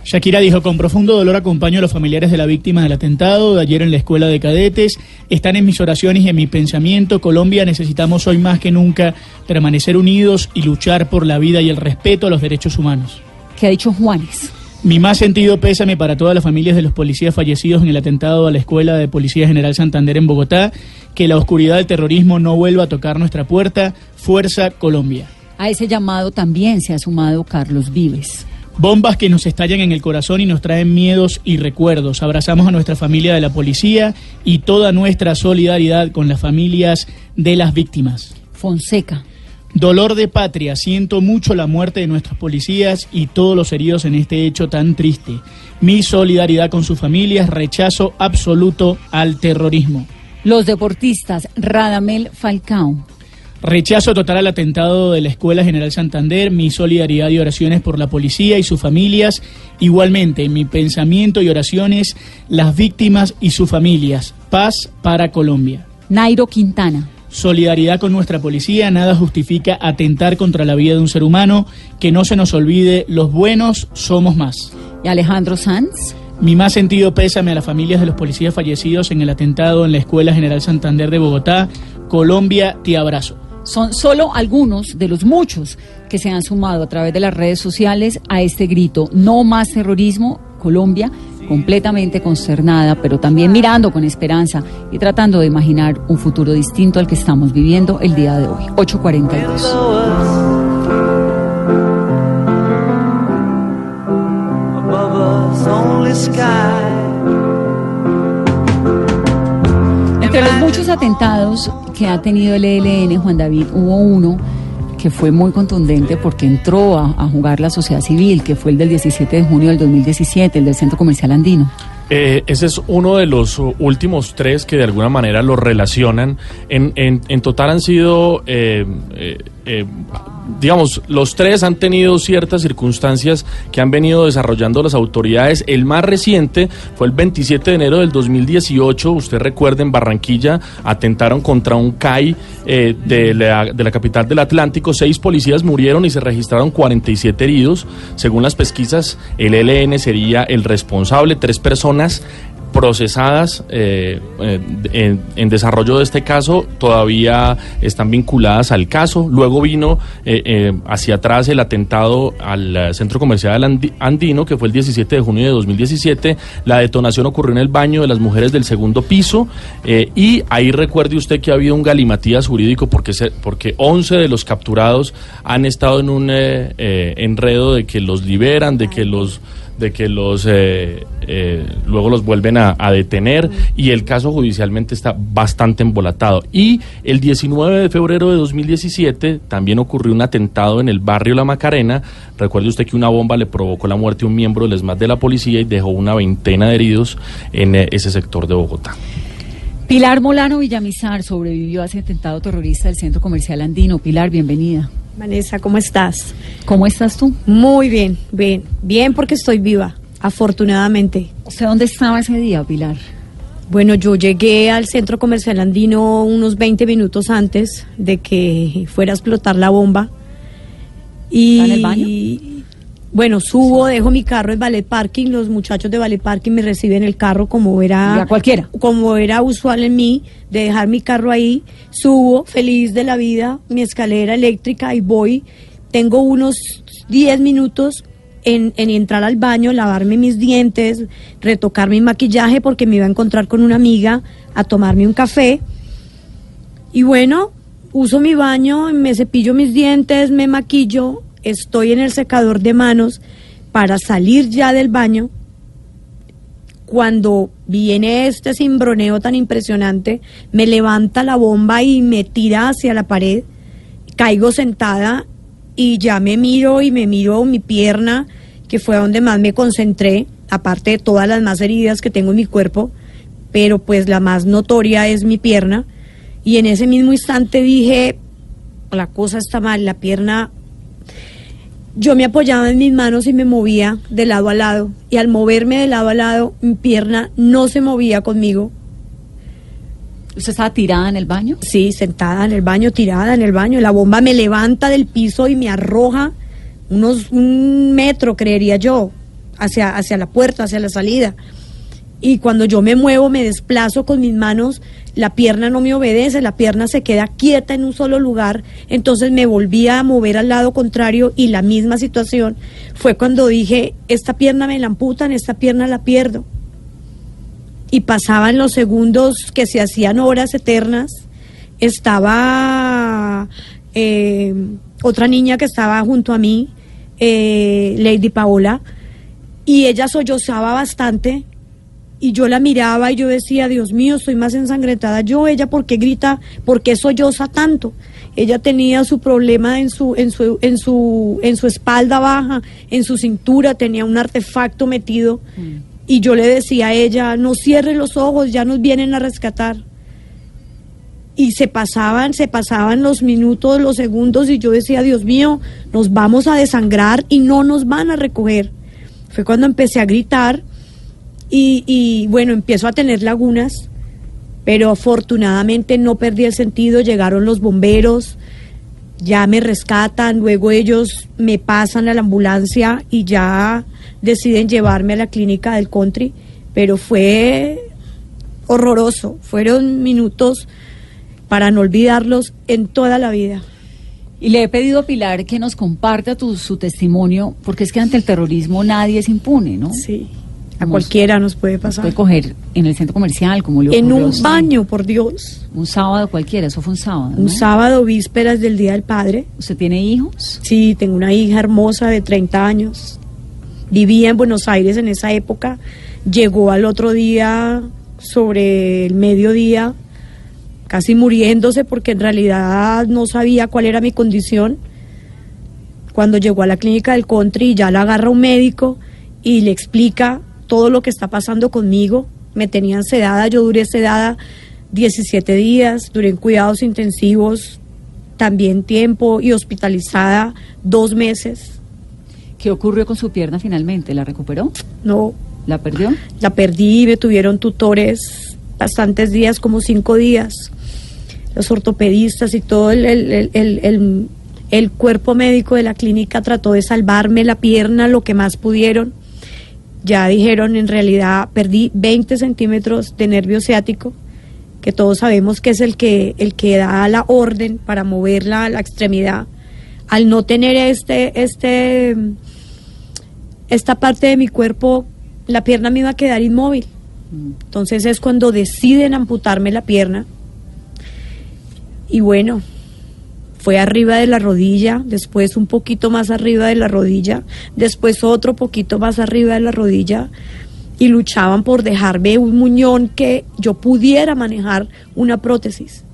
Shakira dijo, con profundo dolor acompaño a los familiares de la víctima del atentado de ayer en la escuela de cadetes. Están en mis oraciones y en mi pensamiento. Colombia necesitamos hoy más que nunca permanecer unidos y luchar por la vida y el respeto a los derechos humanos. ¿Qué ha dicho Juanes? Mi más sentido pésame para todas las familias de los policías fallecidos en el atentado a la Escuela de Policía General Santander en Bogotá. Que la oscuridad del terrorismo no vuelva a tocar nuestra puerta. Fuerza Colombia. A ese llamado también se ha sumado Carlos Vives. Bombas que nos estallan en el corazón y nos traen miedos y recuerdos. Abrazamos a nuestra familia de la policía y toda nuestra solidaridad con las familias de las víctimas. Fonseca. Dolor de patria, siento mucho la muerte de nuestros policías y todos los heridos en este hecho tan triste. Mi solidaridad con sus familias, rechazo absoluto al terrorismo. Los deportistas Radamel Falcao. Rechazo total al atentado de la Escuela General Santander, mi solidaridad y oraciones por la policía y sus familias. Igualmente, en mi pensamiento y oraciones, las víctimas y sus familias. Paz para Colombia. Nairo Quintana. Solidaridad con nuestra policía, nada justifica atentar contra la vida de un ser humano, que no se nos olvide, los buenos somos más. ¿Y Alejandro Sanz? Mi más sentido pésame a las familias de los policías fallecidos en el atentado en la Escuela General Santander de Bogotá. Colombia, te abrazo. Son solo algunos de los muchos que se han sumado a través de las redes sociales a este grito, no más terrorismo, Colombia completamente consternada, pero también mirando con esperanza y tratando de imaginar un futuro distinto al que estamos viviendo el día de hoy. 842. Entre los muchos atentados que ha tenido el ELN, Juan David, hubo uno que fue muy contundente porque entró a, jugar la sociedad civil, que fue el del 17 de junio del 2017, el del Centro Comercial Andino. Eh, ese es uno de los últimos tres que de alguna manera lo relacionan. En, en, total han sido eh, eh, digamos, los tres han tenido ciertas circunstancias que han venido desarrollando las autoridades. El más reciente fue el 27 de enero del 2018. Usted recuerda, en Barranquilla atentaron contra un CAI eh, de, la, de la capital del Atlántico. Seis policías murieron y se registraron 47 heridos. Según las pesquisas, el ELN sería el responsable. Tres personas procesadas eh, eh, en, desarrollo de este caso todavía están vinculadas al caso. Luego vino eh, hacia atrás el atentado al centro comercial andino, que fue el 17 de junio de 2017. La detonación ocurrió en el baño de las mujeres del segundo piso y ahí recuerde usted que ha habido un galimatías jurídico porque, se, porque 11 de los capturados han estado en un enredo de que los liberan, de que los de que los eh, eh, luego los vuelven a, detener y el caso judicialmente está bastante embolatado. Y el 19 de febrero de 2017 también ocurrió un atentado en el barrio La Macarena. Recuerde usted que una bomba le provocó la muerte a un miembro del ESMAD de la policía y dejó una veintena de heridos en eh, ese sector de Bogotá. Pilar Molano Villamizar sobrevivió a ese atentado terrorista del centro comercial andino. Pilar, bienvenida. Vanessa, ¿cómo estás? ¿Cómo estás tú? Muy bien, bien, bien porque estoy viva. afortunadamente. ¿Usted dónde estaba ese día, Pilar? Bueno, yo llegué al centro comercial andino unos 20 minutos antes de que fuera a explotar la bomba. Y, en el baño? Bueno, subo, dejo mi carro en Ballet Parking, los muchachos de Ballet Parking me reciben el carro como era cualquiera. como era usual en mí, de dejar mi carro ahí, subo feliz de la vida, mi escalera eléctrica y voy, tengo unos 10 minutos en, en, entrar al baño, lavarme mis dientes, retocar mi maquillaje porque me iba a encontrar con una amiga a tomarme un café. Y bueno, uso mi baño, me cepillo mis dientes, me maquillo, estoy en el secador de manos para salir ya del baño. Cuando viene este cimbroneo tan impresionante, me levanta la bomba y me tira hacia la pared. Caigo sentada y ya me miro y me miro mi pierna, que fue donde más me concentré, aparte de todas las más heridas que tengo en mi cuerpo, pero pues la más notoria es mi pierna. Y en ese mismo instante dije, la cosa está mal, la pierna yo me apoyaba en mis manos y me movía de lado a lado. Y al moverme de lado a lado, mi pierna no se movía conmigo. ¿Usted estaba tirada en el baño? Sí, sentada en el baño, tirada en el baño. La bomba me levanta del piso y me arroja unos un metro, creería yo, hacia, hacia la puerta, hacia la salida. Y cuando yo me muevo, me desplazo con mis manos la pierna no me obedece, la pierna se queda quieta en un solo lugar, entonces me volví a mover al lado contrario y la misma situación fue cuando dije, esta pierna me la amputan, esta pierna la pierdo. Y pasaban los segundos que se hacían horas eternas, estaba eh, otra niña que estaba junto a mí, eh, Lady Paola, y ella sollozaba bastante y yo la miraba y yo decía, Dios mío, estoy más ensangrentada yo, ella por qué grita, por qué solloza tanto. Ella tenía su problema en su, en su, en su, en su espalda baja, en su cintura, tenía un artefacto metido. Mm. Y yo le decía a ella, no cierre los ojos, ya nos vienen a rescatar. Y se pasaban, se pasaban los minutos, los segundos, y yo decía, Dios mío, nos vamos a desangrar y no nos van a recoger. Fue cuando empecé a gritar y, bueno, empiezo a tener lagunas, pero afortunadamente no perdí el sentido, llegaron los bomberos, ya me rescatan, luego ellos me pasan a la ambulancia y ya deciden llevarme a la clínica del country, pero fue horroroso, fueron minutos para no olvidarlos en toda la vida. Y le he pedido a Pilar que nos comparta su testimonio, porque es que ante el terrorismo nadie es impune, ¿no? Sí. A cualquiera nos puede pasar. Puede coger en el centro comercial, como le En un baño, por Dios. Un sábado cualquiera, eso fue un sábado. Un sábado, vísperas del Día del Padre. ¿Usted tiene hijos? Sí, tengo una hija hermosa de 30 años. Vivía en Buenos Aires en esa época. Llegó al otro día, sobre el mediodía, casi muriéndose porque en realidad no sabía cuál era mi condición. Cuando llegó a la clínica del country, ya la agarra un médico y le explica todo lo que está pasando conmigo. Me tenían sedada, yo duré sedada 17 días, duré en cuidados intensivos también tiempo y hospitalizada dos meses. ¿Qué ocurrió con su pierna finalmente? ¿La recuperó? No. ¿La perdió? La perdí, me tuvieron tutores bastantes días, como cinco días. Los ortopedistas y todo el, el, el, el cuerpo médico de la clínica trató de salvarme la pierna lo que más pudieron ya dijeron, en realidad perdí 20 centímetros de nervio ciático, que todos sabemos que es el que, el que da la orden para moverla a la extremidad. Al no tener este, este, esta parte de mi cuerpo, la pierna me iba a quedar inmóvil. Entonces es cuando deciden amputarme la pierna. Y bueno, fue arriba de la rodilla, después un poquito más arriba de la rodilla, después otro poquito más arriba de la rodilla y luchaban por dejarme un muñón que yo pudiera manejar una prótesis.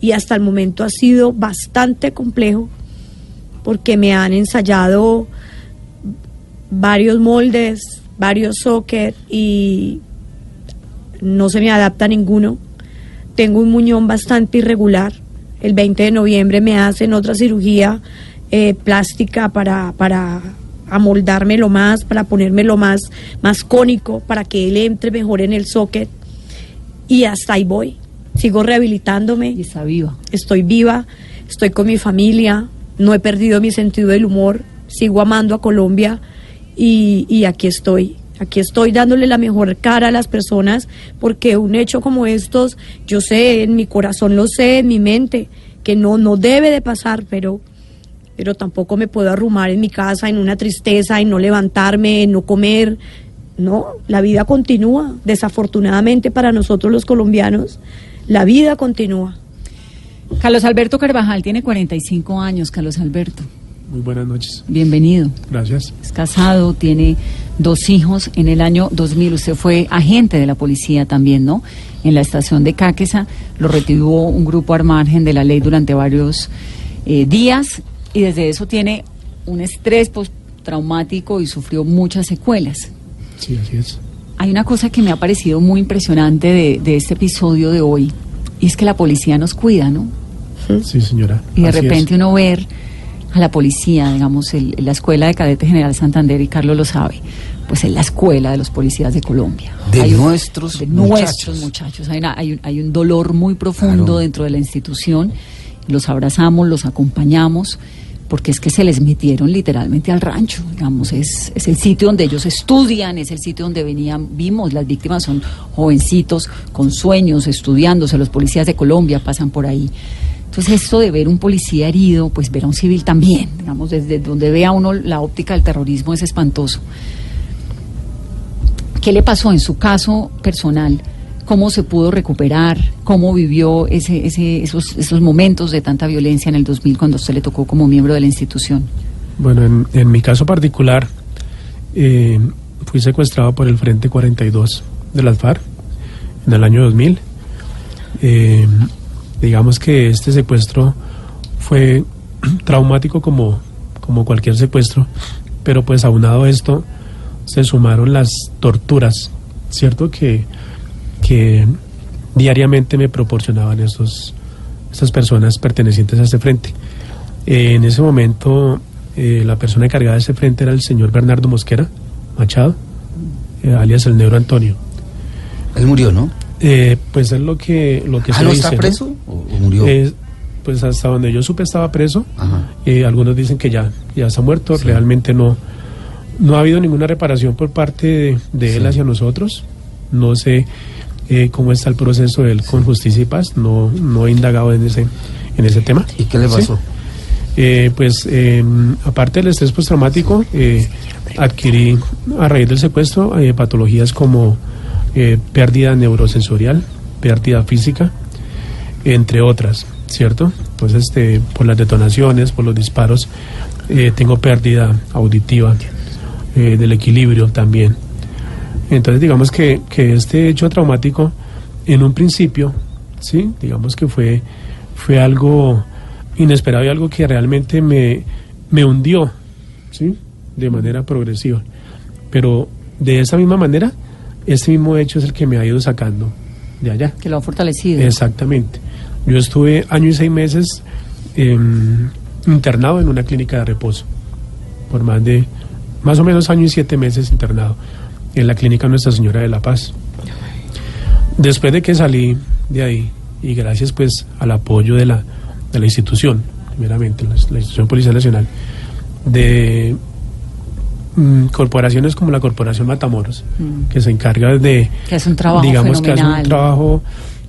Y hasta el momento ha sido bastante complejo porque me han ensayado varios moldes, varios sockets y no se me adapta ninguno. Tengo un muñón bastante irregular el 20 de noviembre me hacen otra cirugía eh, plástica para, para amoldármelo más, para ponérmelo más, más cónico, para que él entre mejor en el socket. Y hasta ahí voy. Sigo rehabilitándome. Y está viva. Estoy viva, estoy con mi familia, no he perdido mi sentido del humor, sigo amando a Colombia y, y aquí estoy. Aquí estoy dándole la mejor cara a las personas porque un hecho como estos, yo sé, en mi corazón lo sé, en mi mente, que no, no debe de pasar, pero, pero tampoco me puedo arrumar en mi casa en una tristeza, en no levantarme, en no comer. No, la vida continúa. Desafortunadamente para nosotros los colombianos, la vida continúa. Carlos Alberto Carvajal tiene 45 años, Carlos Alberto. Muy buenas noches. Bienvenido. Gracias. Es casado, tiene dos hijos. En el año 2000 usted fue agente de la policía también, ¿no? En la estación de Cáqueza lo retuvo un grupo al margen de la ley durante varios eh, días y desde eso tiene un estrés postraumático y sufrió muchas secuelas. Sí, así es. Hay una cosa que me ha parecido muy impresionante de, de este episodio de hoy y es que la policía nos cuida, ¿no? Sí, señora. Y de repente uno ver a la policía, digamos, el, la Escuela de Cadete General Santander, y Carlos lo sabe, pues es la escuela de los policías de Colombia. De hay nuestros de muchachos. nuestros muchachos. Hay, una, hay, un, hay, un, dolor muy profundo claro. dentro de la institución. Los abrazamos, los acompañamos, porque es que se les metieron literalmente al rancho, digamos, es, es el sitio donde ellos estudian, es el sitio donde venían, vimos, las víctimas son jovencitos con sueños, estudiándose, los policías de Colombia pasan por ahí. Entonces esto de ver un policía herido, pues ver a un civil también, digamos, desde donde vea uno la óptica del terrorismo es espantoso. ¿Qué le pasó en su caso personal? ¿Cómo se pudo recuperar? ¿Cómo vivió ese, ese, esos, esos momentos de tanta violencia en el 2000 cuando usted le tocó como miembro de la institución? Bueno, en, mi caso particular, eh, fui secuestrado por el Frente 42 de las FARC en el año 2000. Eh, digamos que este secuestro fue traumático como, como cualquier secuestro, pero pues aunado a esto se sumaron las torturas, ¿cierto? Que, que diariamente me proporcionaban estos, estas personas pertenecientes a este frente. Eh, en ese momento eh, la persona encargada de ese frente era el señor Bernardo Mosquera Machado, eh, alias el Negro Antonio. Él murió, ¿no? Eh, pues es lo que lo que ¿Ah, se no dice, está preso o, o murió? Eh, pues hasta donde yo supe estaba preso. Eh, algunos dicen que ya, ya está muerto. Sí. Realmente no, no ha habido ninguna reparación por parte de, de él hacia nosotros. No sé eh, cómo está el proceso de él con justicia y paz. No, no he indagado en ese, en ese tema. ¿Y qué le pasó? Eh, pues eh, aparte del estrés postraumático, eh, adquirí a raíz del secuestro patologías como eh, pérdida neurosensorial, pérdida física, entre otras, ¿cierto? Entonces, este, por las detonaciones, por los disparos, eh, tengo pérdida auditiva, eh, del equilibrio también. Entonces, digamos que, que este hecho traumático, en un principio, sí, digamos que fue, fue algo inesperado y algo que realmente me, me hundió, ¿sí? De manera progresiva. Pero de esa misma manera, este mismo hecho es el que me ha ido sacando de allá. Que lo ha fortalecido. Exactamente. Yo estuve año y seis meses eh, internado en una clínica de reposo, por más de, más o menos año y siete meses internado en la clínica Nuestra Señora de la Paz. Después de que salí de ahí, y gracias pues al apoyo de la, de la institución, primeramente, la, la institución Policial Nacional, de mm, corporaciones como la Corporación Matamoros, Mm. que se encarga de, Que hace un trabajo digamos que hace un trabajo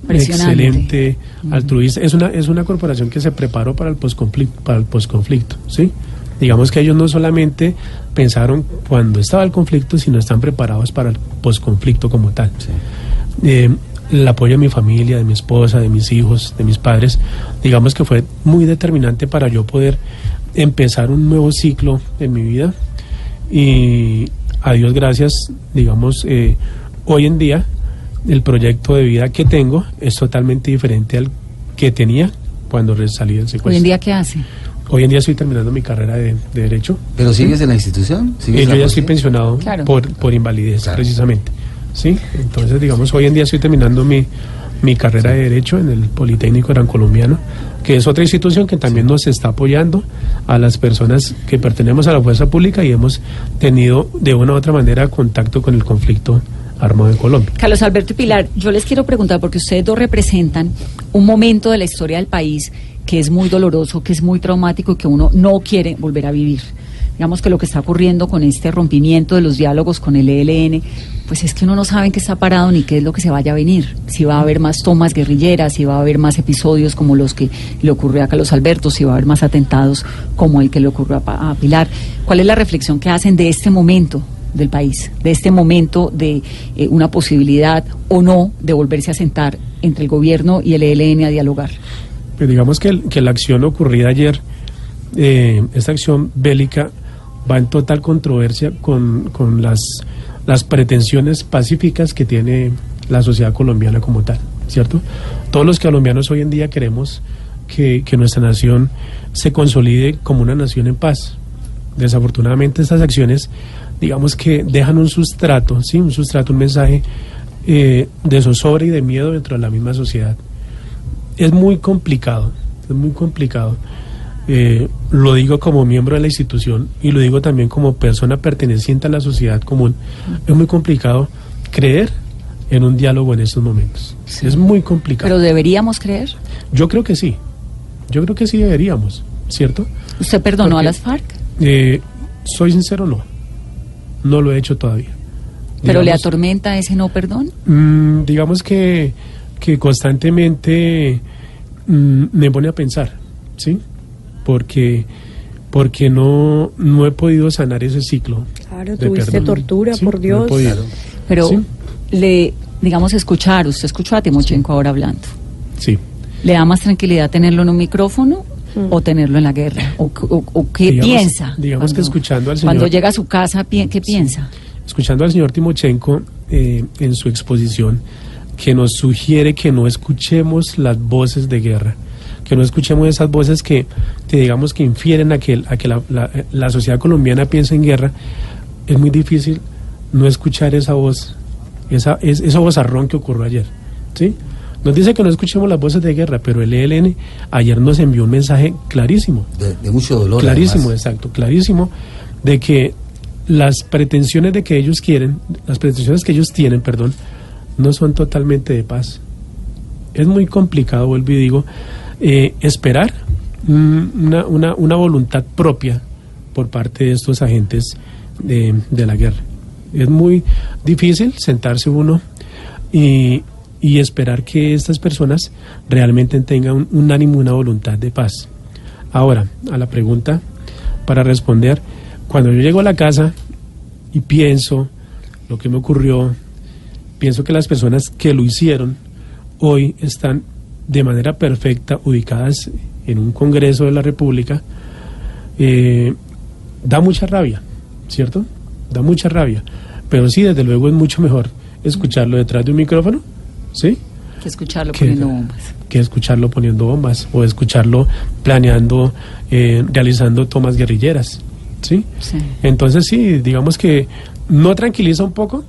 excelente, Mm. altruista. Es una, es una corporación que se preparó para el posconflicto, para el posconflicto, ¿sí? Digamos que ellos no solamente pensaron cuando estaba el conflicto, sino están preparados para el posconflicto como tal. Eh, el apoyo de mi familia, de mi esposa, de mis hijos, de mis padres, digamos que fue muy determinante para yo poder empezar un nuevo ciclo en mi vida. Y a Dios gracias, digamos, eh, hoy en día el proyecto de vida que tengo es totalmente diferente al que tenía cuando salí del secuestro. Hoy en día, ¿qué hace? Hoy en día estoy terminando mi carrera de, de Derecho. ¿Pero sigues en la institución? ¿Sigues Eh, yo la ya estoy pensionado Claro. por, por invalidez, Claro. precisamente. ¿Sí? Entonces, digamos, hoy en día estoy terminando mi, mi carrera de Derecho en el Politécnico Gran Colombiano, que es otra institución que también nos está apoyando a las personas que pertenecemos a la fuerza pública y hemos tenido de una u otra manera contacto con el conflicto armado en Colombia. Carlos Alberto y Pilar, yo les quiero preguntar, porque ustedes dos representan un momento de la historia del país que es muy doloroso, que es muy traumático y que uno no quiere volver a vivir. Digamos que lo que está ocurriendo con este rompimiento de los diálogos con el ELN, pues es que uno no sabe en qué está parado ni qué es lo que se vaya a venir. Si va a haber más tomas guerrilleras, si va a haber más episodios como los que le ocurrió a Carlos Alberto, si va a haber más atentados como el que le ocurrió a, Pilar. ¿Cuál es la reflexión que hacen de este momento del país, de este momento de eh, una posibilidad o no de volverse a sentar entre el gobierno y el ELN a dialogar? Pues digamos que, que la acción ocurrida ayer, eh, esta acción bélica, va en total controversia con, con las, las pretensiones pacíficas que tiene la sociedad colombiana como tal, ¿cierto? Todos los colombianos hoy en día queremos que, que nuestra nación se consolide como una nación en paz. Desafortunadamente estas acciones, digamos que dejan un sustrato, ¿sí? Un sustrato, un mensaje eh, de zozobra y de miedo dentro de la misma sociedad. Es muy complicado, es muy complicado eh, lo digo como miembro de la institución y lo digo también como persona perteneciente a la sociedad común, es muy complicado creer en un diálogo en estos momentos. Es muy complicado. ¿Pero deberíamos creer? Yo creo que sí. Yo creo que sí deberíamos, ¿cierto? ¿Usted perdonó a las FARC? Eh, soy sincero, no. No lo he hecho todavía. ¿Pero le atormenta ese no perdón? Mm, digamos que, que constantemente mm, me pone a pensar, ¿sí? Porque porque no, no he podido sanar ese ciclo. Claro, tuviste tortura, por Dios. Pero le, digamos, escuchar, usted escuchó a Timochenko ahora hablando. Sí. ¿Le da más tranquilidad tenerlo en un micrófono mm. o tenerlo en la guerra? ¿O, qué piensa? Digamos que escuchando al señor... Cuando llega a su casa, ¿qué piensa? Escuchando al señor Timochenko eh, en su exposición, que nos sugiere que no escuchemos las voces de guerra que no escuchemos esas voces que, digamos que infieren a que, a que la, sociedad colombiana piensa en guerra, es muy difícil no escuchar esa voz, esa, es, esa vozarrón que ocurrió ayer. ¿sí? Nos dice que no escuchemos las voces de guerra, pero el ELN ayer nos envió un mensaje clarísimo. De, mucho dolor. Clarísimo, exacto, clarísimo, de que las pretensiones de que ellos quieren, las pretensiones que ellos tienen, perdón, no son totalmente de paz. Es muy complicado, vuelvo y digo, eh, esperar una, una, una, voluntad propia por parte de estos agentes de, la guerra. Es muy difícil sentarse uno y, esperar que estas personas realmente tengan un, ánimo, una voluntad de paz. Ahora, a la pregunta, para responder, cuando yo llego a la casa y pienso lo que me ocurrió, pienso que las personas que lo hicieron hoy están de manera perfecta ubicadas en un Congreso de la República, eh, da mucha rabia, ¿cierto? Da mucha rabia. Pero sí, desde luego es mucho mejor escucharlo detrás de un micrófono, ¿sí? Que escucharlo poniendo bombas. Que escucharlo poniendo bombas o escucharlo planeando, eh, realizando tomas guerrilleras, ¿sí? ¿sí? Entonces sí, digamos que no tranquiliza un poco,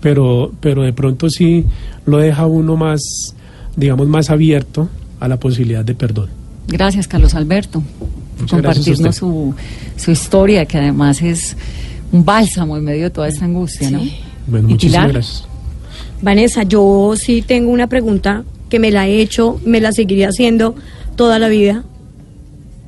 pero, pero de pronto sí lo deja uno más digamos, más abierto a la posibilidad de perdón. Gracias, Carlos Alberto, por compartirnos su, su, historia, que además es un bálsamo en medio de toda esta angustia, ¿no? Bueno, muchísimas gracias. Vanessa, yo sí tengo una pregunta que me la he hecho, me la seguiría haciendo toda la vida.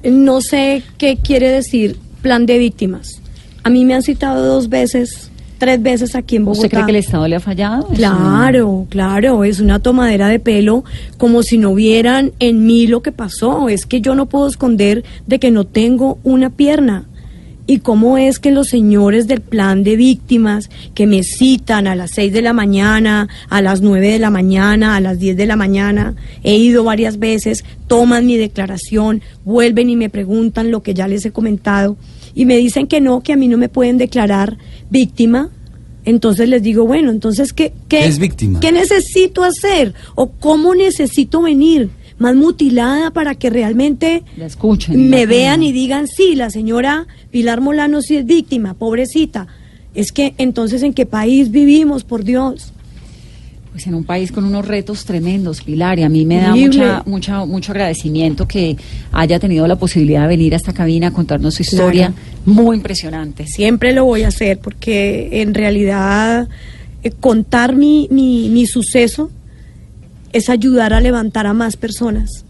No sé qué quiere decir plan de víctimas. A mí me han citado dos veces tres veces aquí en Bogotá. ¿Usted cree que el Estado le ha fallado? Claro, claro, es una tomadera de pelo como si no vieran en mí lo que pasó. Es que yo no puedo esconder de que no tengo una pierna. ¿Y cómo es que los señores del plan de víctimas que me citan a las seis de la mañana, a las nueve de la mañana, a las diez de la mañana, he ido varias veces, toman mi declaración, vuelven y me preguntan lo que ya les he comentado y me dicen que no, que a mí no me pueden declarar víctima, entonces les digo, bueno, entonces, ¿qué, qué, es víctima? ¿qué necesito hacer? ¿O cómo necesito venir? Más mutilada para que realmente me vean y digan, sí, la señora Pilar Molano sí es víctima, pobrecita. Es que entonces, ¿en qué país vivimos, por Dios? Pues en un país con unos retos tremendos, Pilar, y a mí me da mucha, mucha, mucho agradecimiento que haya tenido la posibilidad de venir a esta cabina a contarnos su historia. Muy impresionante. Siempre lo voy a hacer porque en realidad eh, contar mi, mi, mi suceso es ayudar a levantar a más personas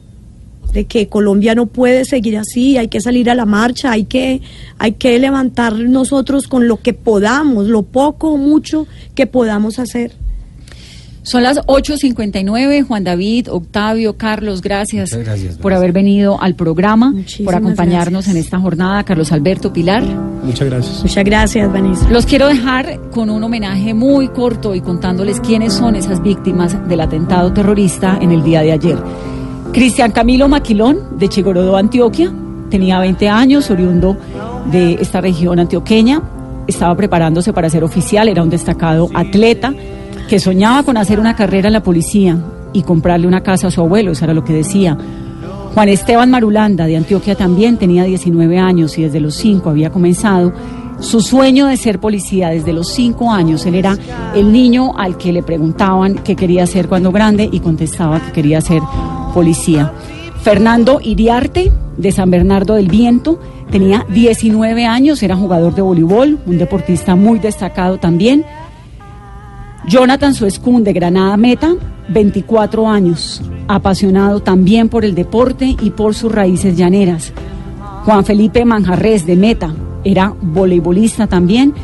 de que Colombia no puede seguir así, hay que salir a la marcha, hay que, hay que levantar nosotros con lo que podamos, lo poco o mucho que podamos hacer. Son las 8.59. Juan David, Octavio, Carlos, gracias, por haber venido al programa, por acompañarnos en esta jornada. Carlos Alberto, Pilar. Muchas gracias. Muchas gracias, Vanessa. Los quiero dejar con un homenaje muy corto y contándoles quiénes son esas víctimas del atentado terrorista en el día de ayer. Cristian Camilo Maquilón, de Chigorodó, Antioquia, tenía 20 años, oriundo de esta región antioqueña, estaba preparándose para ser oficial, era un destacado atleta que soñaba con hacer una carrera en la policía y comprarle una casa a su abuelo, eso era lo que decía. Juan Esteban Marulanda, de Antioquia, también tenía 19 años y desde los 5 había comenzado su sueño de ser policía. Desde los 5 años él era el niño al que le preguntaban qué quería ser cuando grande y contestaba que quería ser policía. Fernando Iriarte, de San Bernardo del Viento, tenía 19 años, era jugador de voleibol, un deportista muy destacado también. Jonathan Suescún, de Granada Meta, 24 años, apasionado también por el deporte y por sus raíces llaneras. Juan Felipe Manjarres, de Meta, era voleibolista también,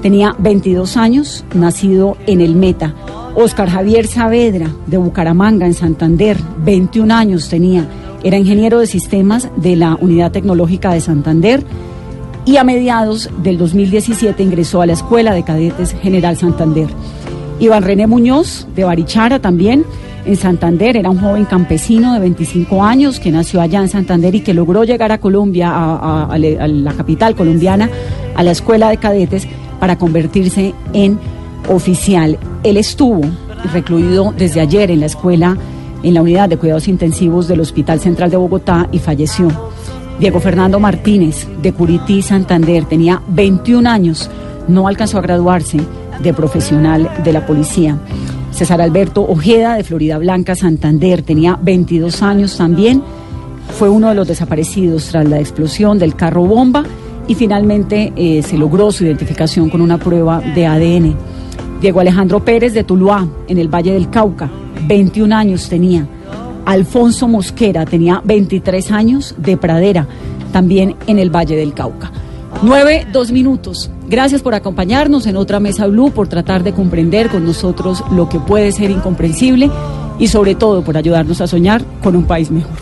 tenía 22 años, nacido en el Meta. Oscar Javier Saavedra, de Bucaramanga, en Santander, 21 años tenía. Era ingeniero de sistemas de la Unidad Tecnológica de Santander y a mediados del 2017 ingresó a la Escuela de Cadetes General Santander. Iván René Muñoz, de Barichara también, en Santander, era un joven campesino de 25 años que nació allá en Santander y que logró llegar a Colombia, a la capital colombiana, a la Escuela de Cadetes para convertirse en oficial. Él estuvo recluido desde ayer en la escuela, en la unidad de cuidados intensivos del Hospital Central de Bogotá y falleció. Diego Fernando Martínez, de Curití, Santander, tenía 21 años, no alcanzó a graduarse de profesional de la policía. César Alberto Ojeda, de Florida Blanca, Santander, tenía 22 años también, fue uno de los desaparecidos tras la explosión del carro bomba y finalmente eh, se logró su identificación con una prueba de ADN. Diego Alejandro Pérez de Tuluá, en el Valle del Cauca, 21 años tenía. Alfonso Mosquera tenía 23 años de Pradera, también en el Valle del Cauca. Nueve, dos minutos. Gracias por acompañarnos en otra Mesa Blue, por tratar de comprender con nosotros lo que puede ser incomprensible y sobre todo por ayudarnos a soñar con un país mejor.